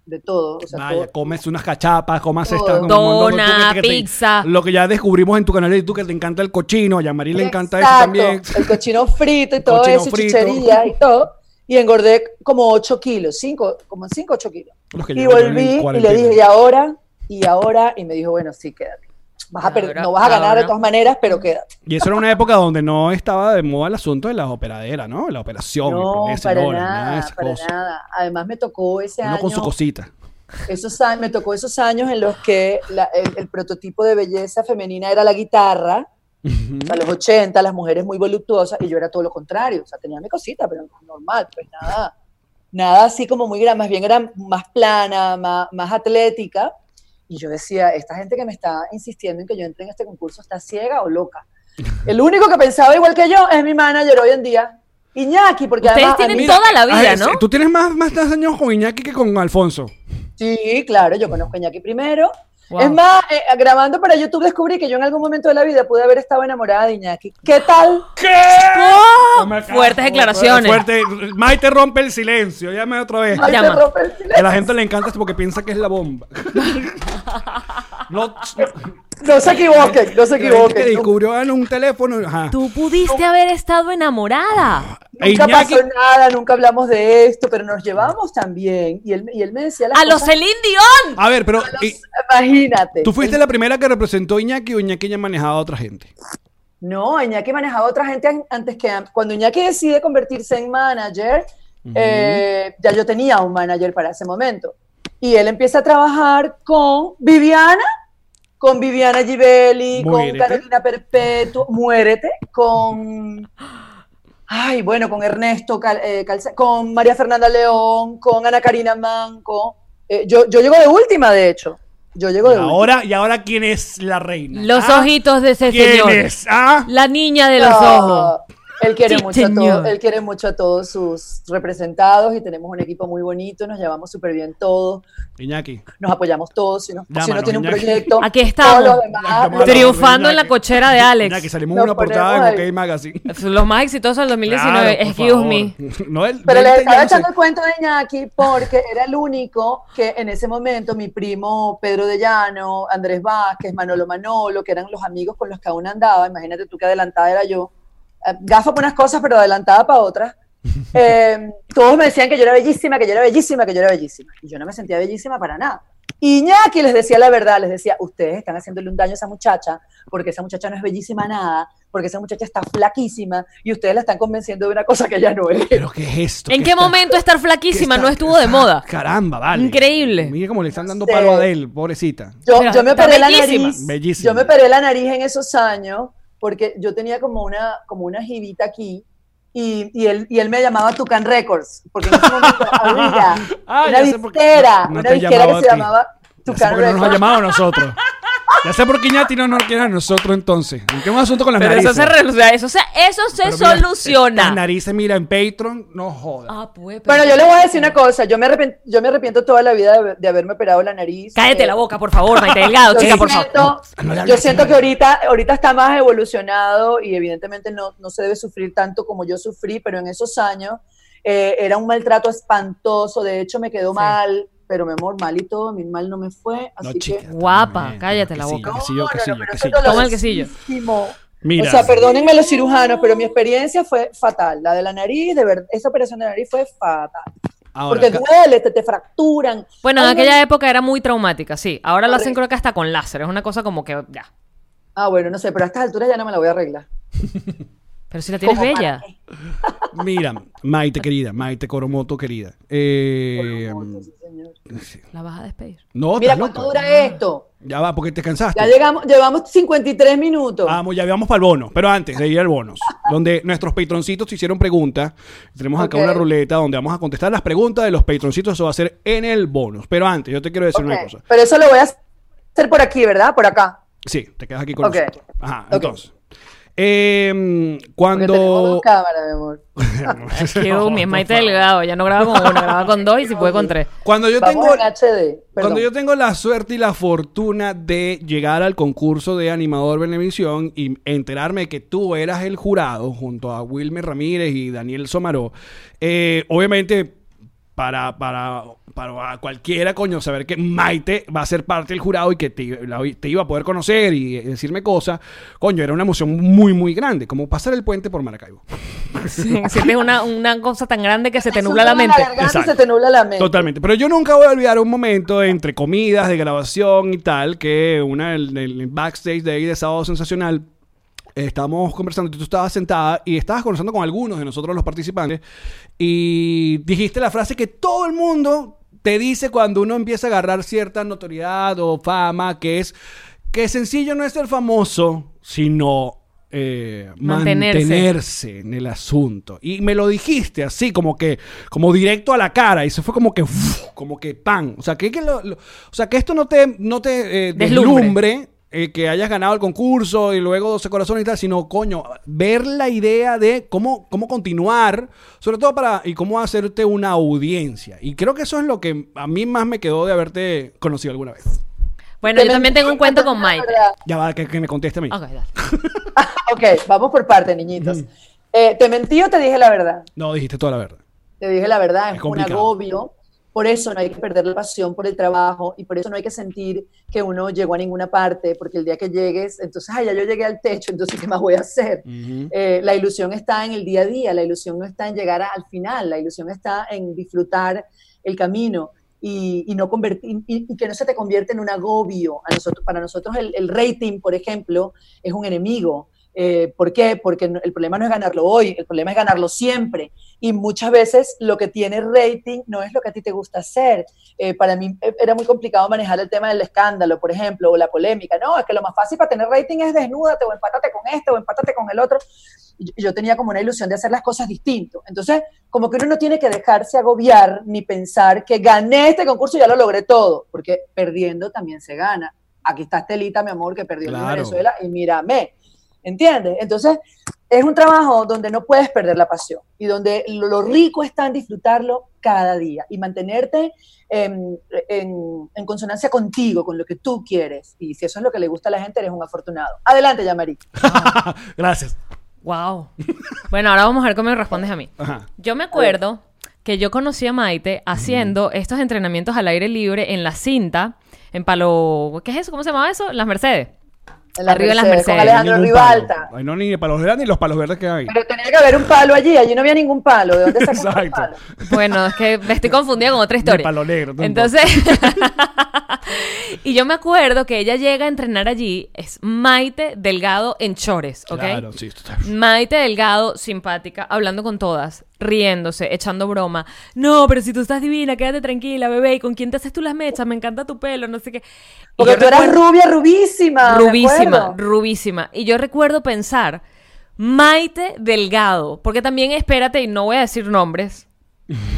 de todo. O sea, Vaya, todo- comes unas cachapas, comas esta... Dona, que te- pizza. Lo que ya descubrimos en tu canal de YouTube, que te encanta el cochino, a Marí le encanta eso también. El cochino frito y todo Cochino eso, frito. chuchería y todo. Y engordé como 8 kilos, 5, como 5, 8 kilos. Y volví y le dije, ¿y ahora? ¿Y ahora? Y me dijo, bueno, sí, quédate. Vas a ahora- no vas a ganar ahora- de todas maneras, pero quédate. Y eso era una época donde no estaba de moda el asunto de las operaderas, ¿no? La operación, No, para nada de nada, esas para cosas. nada. Además me tocó ese Uno año, con su cosita. esos años, me tocó esos años en los que la- el, el prototipo de belleza femenina era la guitarra, a los 80, las mujeres muy voluptuosas, y yo era todo lo contrario, o sea, tenía mi cosita, pero normal, pues nada, nada así como muy grande, más bien era más plana, más, más atlética, y yo decía, esta gente que me está insistiendo en que yo entre en este concurso está ciega o loca. El único que pensaba igual que yo es mi manager hoy en día, Iñaki, porque Ustedes además... tienen mí- toda la vida, Ah, ¿no? Tú tienes más, más años con Iñaki que con Alfonso. Sí, claro, yo conozco a Iñaki primero. Wow. Es más, eh, grabando para YouTube descubrí que yo en algún momento de la vida pude haber estado enamorada de Iñaki. ¿Qué tal? ¡Oh! Fuertes declaraciones. Fuerte. Maite rompe el silencio. Llame otra vez. Ay, te Llama. rompe el silencio. Que a la gente le encanta esto porque piensa que es la bomba. no, No se equivoquen, no se gente que equivoquen. descubrió en un teléfono. Ajá. Tú pudiste haber estado enamorada. Nunca Iñaki- pasó nada, nunca hablamos de esto, pero nos llevamos también. Y él, y él me decía las A los Celine Dion. A ver, pero a los- y- Imagínate. tú fuiste la primera que representó a Iñaki o Iñaki ya manejaba a otra gente. No, Iñaki manejaba a otra gente an- antes que cuando Iñaki decide convertirse en manager, eh, ya yo tenía un manager para ese momento. Y él empieza a trabajar con Viviana, con Viviana Givelli, con. Carolina Perpetuo, Muérete, con... Ay, bueno, con Ernesto, Cal- eh, Calce- con María Fernanda León, con Ana Karina Manco. Eh, yo, yo llego de última, de hecho. Yo llego Y de última. ahora, ¿Y ahora quién es la reina? Los ¿Ah? ojitos de ese ¿Quién señor. es? ¿Ah? La niña de los Ah, ojos. Él quiere, Sí, mucho a todos, él quiere mucho a todos sus representados y tenemos un equipo muy bonito, nos llevamos súper bien todos, Iñaki. nos apoyamos todos. Si uno, si uno Llámanos, tiene un proyecto, Aquí estamos. demás, Triunfando en la cochera de Alex. Iñaki, salimos Nos una portada en. OK Magazine. Los más exitosos del 2019. Claro, Excuse favor. me. No, el Pero les 20 ya estaba echando el cuento de Iñaki porque era el único que en ese momento mi primo Pedro de Llano, Andrés Vázquez, Manolo Manolo, que eran los amigos con los que aún andaba, imagínate tú que adelantada era yo, gafa para unas cosas pero adelantada para otras, eh, todos me decían que yo era bellísima, que yo era bellísima, que yo era bellísima. Y yo no me sentía bellísima para nada. Y Iñaki les decía la verdad, les decía, ustedes están haciéndole un daño a esa muchacha, porque esa muchacha no es bellísima nada, porque esa muchacha está flaquísima, y ustedes la están convenciendo de una cosa que ella no es. ¿Pero qué es esto? ¿En qué está- momento estar flaquísima qué no está- estuvo de moda? Caramba, vale. Increíble. Mira cómo le están dando Sí. palo a Adele, pobrecita. Yo, Pero yo me está operé la nariz. Bellísima. Yo me operé la nariz en esos años porque yo tenía como una, como una jibita aquí y, y, él, y él me llamaba Tucan Records porque en ese momento había Ah, una disquera, No una te disquera llamaba que se llamaba Tucan qué no nos ha Records. llamado a nosotros. Ya sé por qué Iñaki no nos quiere a nosotros entonces. ¿Qué un asunto con las Pero narices? eso se, re- o sea, eso se, eso se Pero mira, soluciona. Las narices, mira, en Patreon, no jodas. Ah, pues, pero- Bueno, yo le voy a decir una cosa, yo me arrepiento, yo me arrepiento toda la vida de, de haberme operado la nariz. Cállate Eh, la boca, por favor, Maite Delgado, Yo chica, por siento, favor. No yo siento que ahorita, ahorita está más evolucionado y evidentemente no, no se debe sufrir tanto como yo sufrí, pero en esos años eh, era un maltrato espantoso, de hecho me quedó mal, pero mi amor, mal y todo, mi mal no me fue, No, así chica. que... Guapa, Bien, cállate la boca. quesillo, No, no, no, quesillo, quesillo. Toma el quesillo. Mira. O sea, perdónenme los cirujanos, pero mi experiencia fue fatal. La de la nariz, de verdad, esa operación de nariz fue fatal. Ahora, Porque duele, te, te fracturan. Bueno, en Ay, no, aquella época era muy traumática, sí. Ahora lo hacen creo que hasta con láser. Es una cosa como que ya. Ah, bueno, no sé, pero a estas alturas ya no me la voy a arreglar. Pero si la tienes Como bella. Mira, Maite querida, Maite Coromoto querida. Eh, Sí, señor. La vas a despedir. no, Mira cuánto loca. dura esto. Ya va, porque te cansaste. Ya llegamos, llevamos 53 minutos. Vamos, ya vamos para el bono. Pero antes de ir al bonus, donde nuestros patroncitos hicieron preguntas. Tenemos acá una ruleta donde vamos a contestar las preguntas de los patroncitos. Eso va a ser en el bonus. Pero antes, yo te quiero decir una cosa. Pero eso lo voy a hacer por aquí, ¿verdad? Por acá. Sí, te quedas aquí con Ok. nosotros. Ajá, entonces. Eh, Porque tenemos cuando. dos cámaras, mi amor. Que mi es Maite Delgado. Ya no graba con una, graba con dos y si puede con tres. Cuando yo Vamos tengo. HD. Cuando yo tengo la suerte y la fortuna de llegar al concurso de animador Benevisión y enterarme de que tú eras el jurado junto a Wilmer Ramírez y Daniel Somaró, eh, obviamente para, para, para cualquiera, coño, saber que Maite va a ser parte del jurado y que te, la- te iba a poder conocer y decirme cosas, coño, era una emoción muy, muy grande, como pasar el puente por Maracaibo. Sí, sientes una, una cosa tan grande que se te nubla la mente. Exacto. se te nubla la mente. Totalmente. Pero yo nunca voy a olvidar un momento entre comidas de grabación y tal, que una del, del backstage de ahí de Sábado Sensacional. Estábamos conversando, tú estabas sentada y estabas conversando con algunos de nosotros los participantes y dijiste la frase que todo el mundo te dice cuando uno empieza a agarrar cierta notoriedad o fama, que es que sencillo no es ser famoso, sino eh, Mantenerse. mantenerse en el asunto. Y me lo dijiste así, como que, como directo a la cara. Y se fue como que, uf, como que pan. O sea, que, que lo- lo- o sea, que esto no te, no te eh, Deslumbre. deslumbre. Eh, que hayas ganado el concurso y luego 12 corazones y tal, sino, coño, ver la idea de cómo, cómo continuar, sobre todo para, y cómo hacerte una audiencia. Y creo que eso es lo que a mí más me quedó de haberte conocido alguna vez. Bueno, yo también tengo un cuento con verdad. Ya va, que, que me conteste a mí. Ok, dale. Ok, vamos por parte, niñitos. Eh, ¿Te mentí o te dije la verdad? No, dijiste toda la verdad. Te dije la verdad, Es es, un complicado. agobio. Por eso no hay que perder la pasión por el trabajo y por eso no hay que sentir que uno llegó a ninguna parte, porque el día que llegues, entonces, ay, ya yo llegué al techo, entonces, ¿qué más voy a hacer? Ujú. Eh, la ilusión está en el día a día, la ilusión no está en llegar a- al final, la ilusión está en disfrutar el camino y, y no convertir, y, y que no se te convierta en un agobio. A nosotros, para nosotros el, el rating, por ejemplo, es un enemigo. Eh, ¿Por qué? Porque el problema no es ganarlo hoy, el problema es ganarlo siempre. Y muchas veces lo que tiene rating no es lo que a ti te gusta hacer. Eh, para mí eh, era muy complicado manejar el tema del escándalo, por ejemplo, o la polémica. No, es que lo más fácil para tener rating es desnúdate o empátate con este o empátate con el otro. Yo tenía como una ilusión de hacer las cosas distinto. Entonces, como que uno no tiene que dejarse agobiar ni pensar que gané este concurso y ya lo logré todo, porque perdiendo también se gana. Aquí está Estelita, mi amor, que perdió en Claro. Venezuela y mírame. ¿Entiendes? Entonces, es un trabajo donde no puedes perder la pasión y donde lo, rico está en disfrutarlo cada día y mantenerte en, en- en consonancia contigo, con lo que tú quieres. Y si eso es lo que le gusta a la gente, eres un afortunado. Adelante, Yamari. Gracias. Wow. Bueno, ahora vamos a ver cómo me respondes a mí. Ajá. Yo me acuerdo que yo conocí a Maite haciendo estos entrenamientos al aire libre en la cinta, en Palo... ¿Qué es eso? ¿Cómo se llama eso? Las Mercedes. Las Arriba en las Mercedes, con Mercedes. Alejandro palo. Ribalta. Ay, no, ni palos verdes ni los palos verdes que hay. Pero tenía que haber un palo allí, allí no había ningún palo. ¿De dónde sacó el Exacto. palo? Bueno, es que me estoy confundida con otra historia. palo negro, tampoco. Entonces, y yo me acuerdo que ella llega a entrenar allí, es Maite Delgado en chores, ¿ok? Claro, sí. total. Maite Delgado, simpática, hablando con todas, riéndose, echando broma. No, pero si tú estás divina, quédate tranquila, bebé. ¿Y con quién te haces tú las mechas? Me encanta tu pelo, no sé qué. Y Porque tú eras rubia, rubísima. rubísima, rubísima. Y yo recuerdo pensar, Maite Delgado, porque también espérate, y no voy a decir nombres.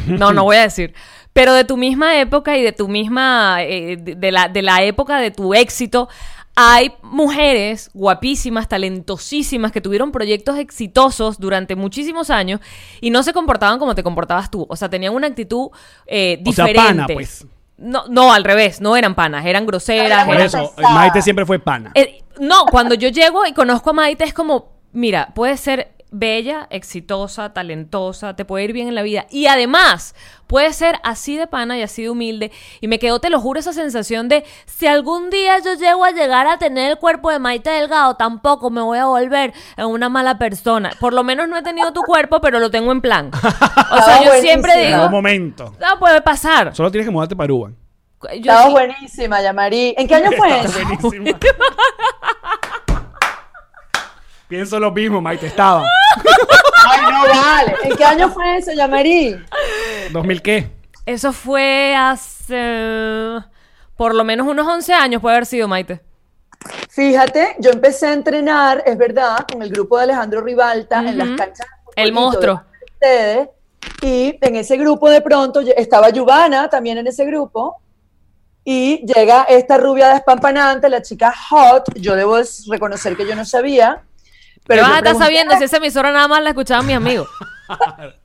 No, no voy a decir. Pero de tu misma época y de tu misma, eh, de la, de la época de tu éxito, hay mujeres guapísimas, talentosísimas, que tuvieron proyectos exitosos durante muchísimos años y no se comportaban como te comportabas tú. O sea, tenían una actitud eh, O sea, diferente. pana, pues. No, no, al revés, no eran panas, eran groseras. Eran Por eran- eso, Maite siempre fue pana. eh, no, cuando yo llego y conozco a Maite es como, mira, puede ser bella, exitosa, talentosa, te puede ir bien en la vida y además puede ser así de pana y así de humilde y me quedó, te lo juro, esa sensación de si algún día yo llego a llegar a tener el cuerpo de Maite Delgado, tampoco me voy a volver en una mala persona. Por lo menos no he tenido tu cuerpo, pero lo tengo en plan. O sea, yo siempre digo, un momento. no puede pasar. Solo tienes que mudarte para. Yo Estaba sí- buenísima, Yamari. ¿En qué año fue eso? Buenísima. Pienso lo mismo, Maite, estaba. Ay, no vale. ¿En qué año fue eso, Yamari? ¿2000 qué? Eso fue hace por lo menos unos 11 años puede haber sido Maite. Fíjate, yo empecé a entrenar, es verdad, con el grupo de Alejandro Ribalta en las canchas. de El monstruo. de ustedes. Y en ese grupo de pronto estaba Yubana también en ese grupo. Y llega esta rubia despampanante, la chica hot. Yo debo reconocer que yo no sabía. Pero vas a estar sabiendo si esa emisora nada más la escuchaban mis amigos.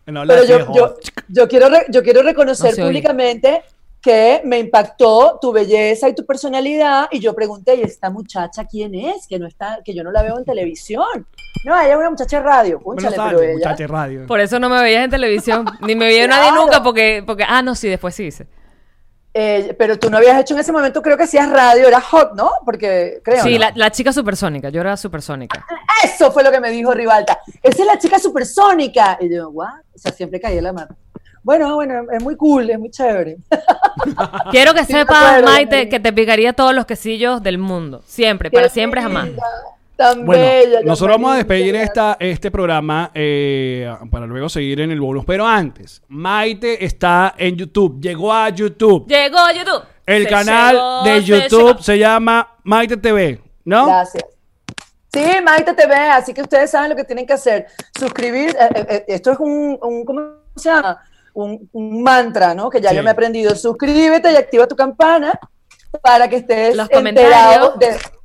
No, Pero yo, yo, yo quiero, re- yo quiero reconocer No se oye. públicamente que me impactó tu belleza y tu personalidad y yo pregunté, ¿y esta muchacha quién es? Que no está, que yo no la veo en televisión. No, ella es una muchacha de radio, Bueno, cónchale, sale, pero ella... muchacha de radio. Por eso no me veías en televisión. Ni me veía nadie nunca porque, porque. Ah, no, sí, después sí hice. Eh, pero tú no habías hecho en ese momento, creo que hacías radio, era hot, ¿no? Porque creo. Sí, ¿no? la, la chica supersónica. Yo era supersónica. Eso fue lo que me dijo Rivalta. Esa es la chica supersónica. Y yo, ¿what? O sea, siempre caí en la mano. Bueno, bueno, es muy cool, es muy chévere. Quiero que Sí, sepas, Maite, que te picaría todos los quesillos del mundo. Siempre, para siempre, jamás. linda, Tan Bueno, bella. nosotros vamos a despedir esta, este programa eh, para luego seguir en el bonus. Pero antes, Maite está en YouTube. Llegó a YouTube. Llegó YouTube. El Se canal llegó, de YouTube se llama Maite TV, ¿no? Gracias. Sí, Maite TV, así que ustedes saben lo que tienen que hacer. Suscribir, eh, eh, eh, esto es un, un- ¿cómo se llama? Un, un mantra, ¿no? Que ya Sí. yo me he aprendido. Suscríbete y activa tu campana para que estés Los enterado comentarios. de,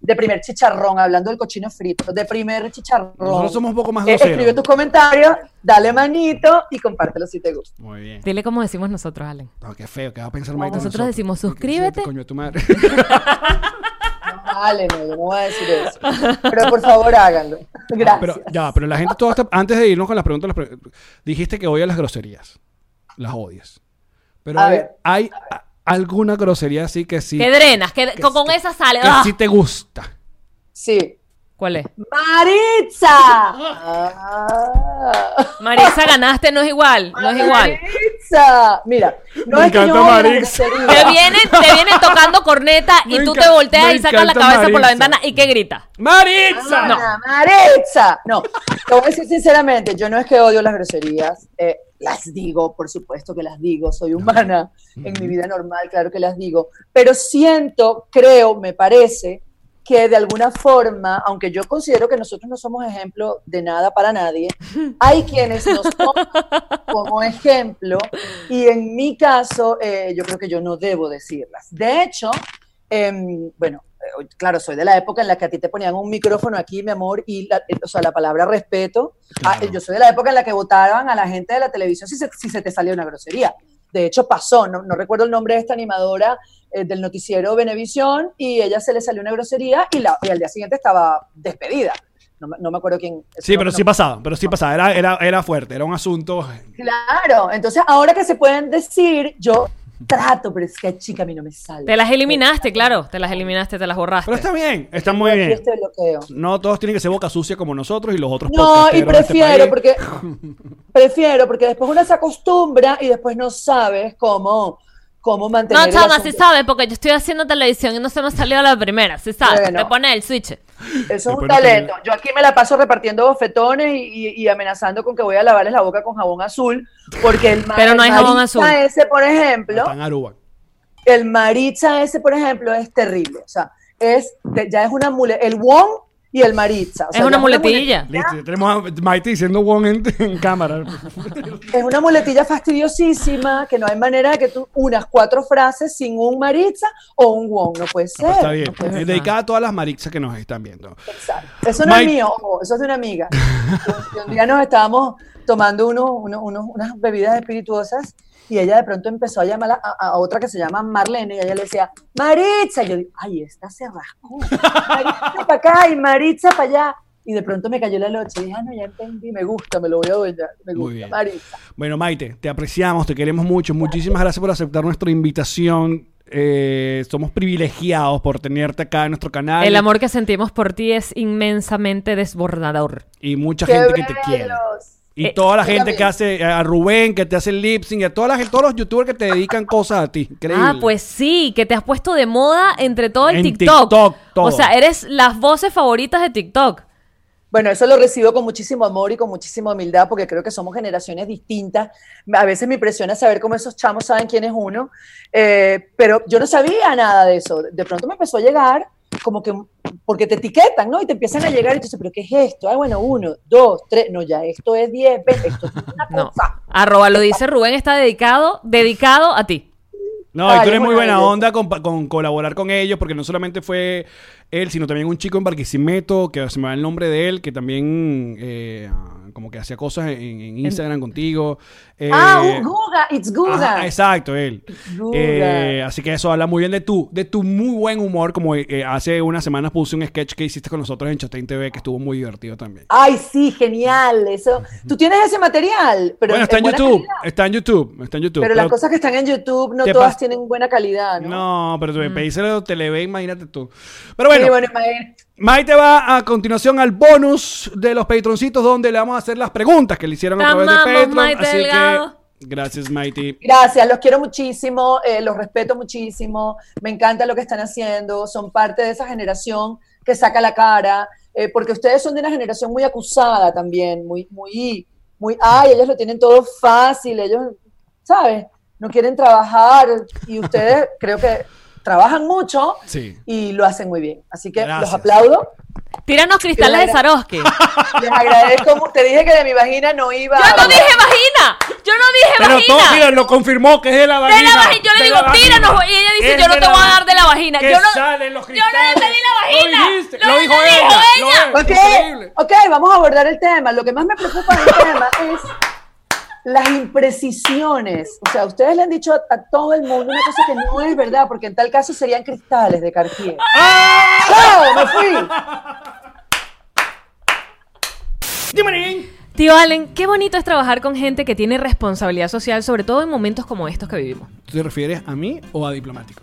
de primer chicharrón, hablando del cochino frito, de primer chicharrón. Nosotros somos un poco más Eh, groseros. escribe tus comentarios, dale manito y compártelo si te gusta. Muy bien. Dile como decimos nosotros, Allen. No, qué feo, ¿qué va a pensar Maite? Nosotros decimos, suscríbete. Coño, de tu madre. Vale, no, yo no voy a decir eso. Pero por favor háganlo. Gracias. Pero ya, pero la gente toda está- antes de irnos con las preguntas, las pre- dijiste que odias las groserías. Las odias. Pero A hay, ver. hay a- alguna grosería así que sí, Que drenas, que, que con, esa sale. que ¡ah! sí te gusta. Sí. ¿Cuál es? Maritza. Ah. Marisa, ganaste, no es igual. No es igual. Maritza. Mira, no Me es que encanta yo odie la Maritza. Te grosería. vienen, te vienen tocando corneta y Me tú te volteas y sacas la cabeza por la Maritza. ventana y ¿qué grita? ¡Maritza! Ana, Maritza. No, te voy a decir sinceramente, yo no es que odio las groserías, eh, las digo, por supuesto que las digo, soy humana, en mi vida normal, claro que las digo, pero siento, creo, me parece que de alguna forma, aunque yo considero que nosotros no somos ejemplo de nada para nadie, hay quienes nos toman como ejemplo y en mi caso eh, yo creo que yo no debo decirlas. De hecho, em, bueno, eh, claro, soy de la época en la que a ti te ponían un micrófono aquí, mi amor, y la, eh, o sea, la palabra respeto. Ah, Claro. yo soy de la época en la que votaban a la gente de la televisión si se, si se te salía una grosería. De hecho, pasó, no, no recuerdo el nombre de esta animadora eh, del noticiero Venevisión, y ella se le salió una grosería y, la, y al día siguiente estaba despedida. No, me- no me acuerdo quién. Sí, pero no- sí pasaba, pero sí pasaba. Era, era, era fuerte, era un asunto. Claro, entonces ahora que se pueden decir, yo trato, pero es que chica a mí no me sale. Te las eliminaste, claro. Te las eliminaste, te las borraste. Pero está bien, está muy bien. este bloqueo. No todos tienen que ser boca sucia como nosotros y los otros No, y este prefiero, porque prefiero, porque después uno se acostumbra y después no sabes cómo, cómo mantener. No, chama, sí sabe, porque yo estoy haciendo televisión y no se me ha salido a la primera, sí sabe. Bueno. Te pone el switch. Eso es un no talento. Yo aquí me la paso repartiendo bofetones y, y- y amenazando con que voy a lavarles la boca con jabón azul, porque el, Pero no hay jabón Maritza azul. ese, por ejemplo, Está en Aruba. el Maritza ese, por ejemplo, es terrible. O sea, es, ya es una mule, el Wong y el Maritza. O sea, Es una muletilla. Listo, ya tenemos a Maite diciendo Wong en, en cámara. Es una muletilla fastidiosísima que no hay manera de que tú unas cuatro frases sin un Maritza o un Wong. No puede ser. Pero está bien. no Dedicada a todas las marixas que nos están viendo. Exacto. Eso no es mío, ojo, eso es de una amiga. Que un día nos estábamos tomando unos, unos- unos- unas bebidas espirituosas y ella de pronto empezó a llamar a, otra que se llama Marlene y ella le decía, Maritza. Y yo digo, ay, esta se rascó. Maritza para acá y Maritza para allá. Y de pronto me cayó la noche y dije, ah, no, ya entendí, me gusta, me lo voy a doñar, me Muy gusta, bien. Maritza. Bueno, Maite, te apreciamos, te queremos mucho. Muchísimas gracias por aceptar nuestra invitación. Eh, somos privilegiados por tenerte acá en nuestro canal. El amor que sentimos por ti es inmensamente desbordador. Y mucha ¡Qué gente que te quiere. Y Eh, toda la gente que hace, a Rubén, que te hace el lip sync, y a toda la gente, todos los youtubers que te dedican cosas a ti. Increíble. Ah, pues sí, que te has puesto de moda entre todo el En TikTok. TikTok, todo. O sea, eres las voces favoritas de TikTok. Bueno, eso lo recibo con muchísimo amor y con muchísima humildad porque creo que somos generaciones distintas. A veces me impresiona saber cómo esos chamos saben quién es uno, eh, pero yo no sabía nada de eso. De pronto me empezó a llegar como que, porque te etiquetan, ¿no? Y te empiezan a llegar y tú dices, pero ¿qué es esto? Ah, bueno, uno, dos, tres, no, ya, esto es diez, veinte, esto es una No. cosa. Arroba lo dice Rubén, está dedicado, dedicado a ti. No, Ay, y tú eres es muy buena buena idea. onda con, con colaborar con ellos, porque no solamente fue él, sino también un chico en Barquisimeto, que se me va el nombre de él, que también eh, como que hacía cosas en, en Instagram contigo. Eh, ah, un Guga, it's Guga. ajá, exacto, él. Guga. Eh, así que eso habla muy bien de tu, de tu muy buen humor, como eh, hace unas semanas puse un sketch que hiciste con nosotros en Chatein TV, que estuvo muy divertido también. Ay, sí, genial. Eso. Tú tienes ese material, pero bueno, está en YouTube, calidad. está en YouTube, está en YouTube. Pero las cosas que están en YouTube no todas tienen buena calidad, ¿no? No, pero tú me pedíselo Televe, imagínate tú. Pero bueno, Sí, bueno, imagínate. Maite va a continuación al bonus de los patroncitos donde le vamos a hacer las preguntas que le hicieron a través de Patreon. Maite así Delgado. que gracias, Maite. Gracias, los quiero muchísimo, eh, los respeto muchísimo, me encanta lo que están haciendo, son parte de esa generación que saca la cara, eh, porque ustedes son de una generación muy acusada también, muy, muy, muy, ay, ellos lo tienen todo fácil, ellos, ¿sabes? No quieren trabajar y ustedes creo que trabajan mucho Sí. y lo hacen muy bien. Así que Gracias. los aplaudo, Tíranos cristales de. Yo les agradezco, te dije que de mi vagina no iba no dije vagina. Yo no dije Pero vagina. todo, mira, lo confirmó que es de la de vagina. la vagina. Yo le de digo, tíranos. Y ella dice, Es yo no de te voy a dar de la vagina. que Yo no, salen los yo no le cristales. pedí la vagina. Lo dijiste, No lo le dijo dijo ella. ella. Lo es. Ok, Increíble. ok, vamos a abordar el tema. Lo que más me preocupa del tema es las imprecisiones. O sea, ustedes le han dicho a, a todo el mundo una cosa que no es verdad, porque en tal caso serían cristales de Cartier. ¡Chao! ¡Me fui! Tío Allen, qué bonito es trabajar con gente que tiene responsabilidad social, sobre todo en momentos como estos que vivimos. ¿Tú te refieres a mí o a diplomático?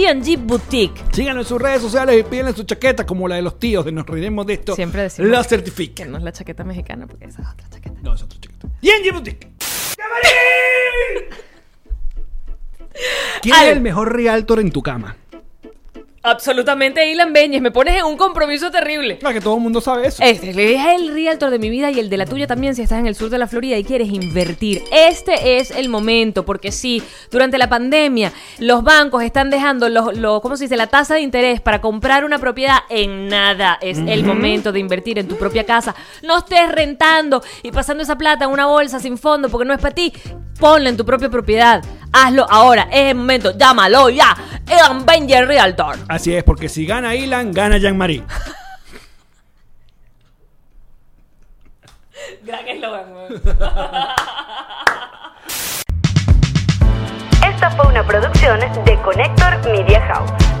Boutique. Síganlo en sus redes sociales y pídenle su chaqueta como la de los tíos de Nos Reiremos de Esto. Siempre decimos La Que certifiquen. no es la chaqueta mexicana, porque esa es otra chaqueta. No, es otra chaqueta. GNG Boutique. ¡Llamarín! ¿Quién Al- es el mejor realtor en tu cama? Absolutamente, Ilan Beñez. Me pones en un compromiso terrible. Claro que todo el mundo sabe eso. Este es el realtor de mi vida y el de la tuya también si estás en el sur de la Florida y quieres invertir. Este es el momento, porque sí, durante la pandemia los bancos están dejando los, los- ¿cómo se dice? la tasa de interés para comprar una propiedad en nada. Es el momento de invertir en tu propia casa. No estés rentando y pasando esa plata en una bolsa sin fondo porque no es para ti. Ponla en tu propia propiedad. Hazlo ahora. Es el momento. Llámalo ya. Ilan Beñez Realtor. Así es, porque si gana Ilan, gana Jean-Marie. Gran eslogan. Esta fue una producción de Connector Media House.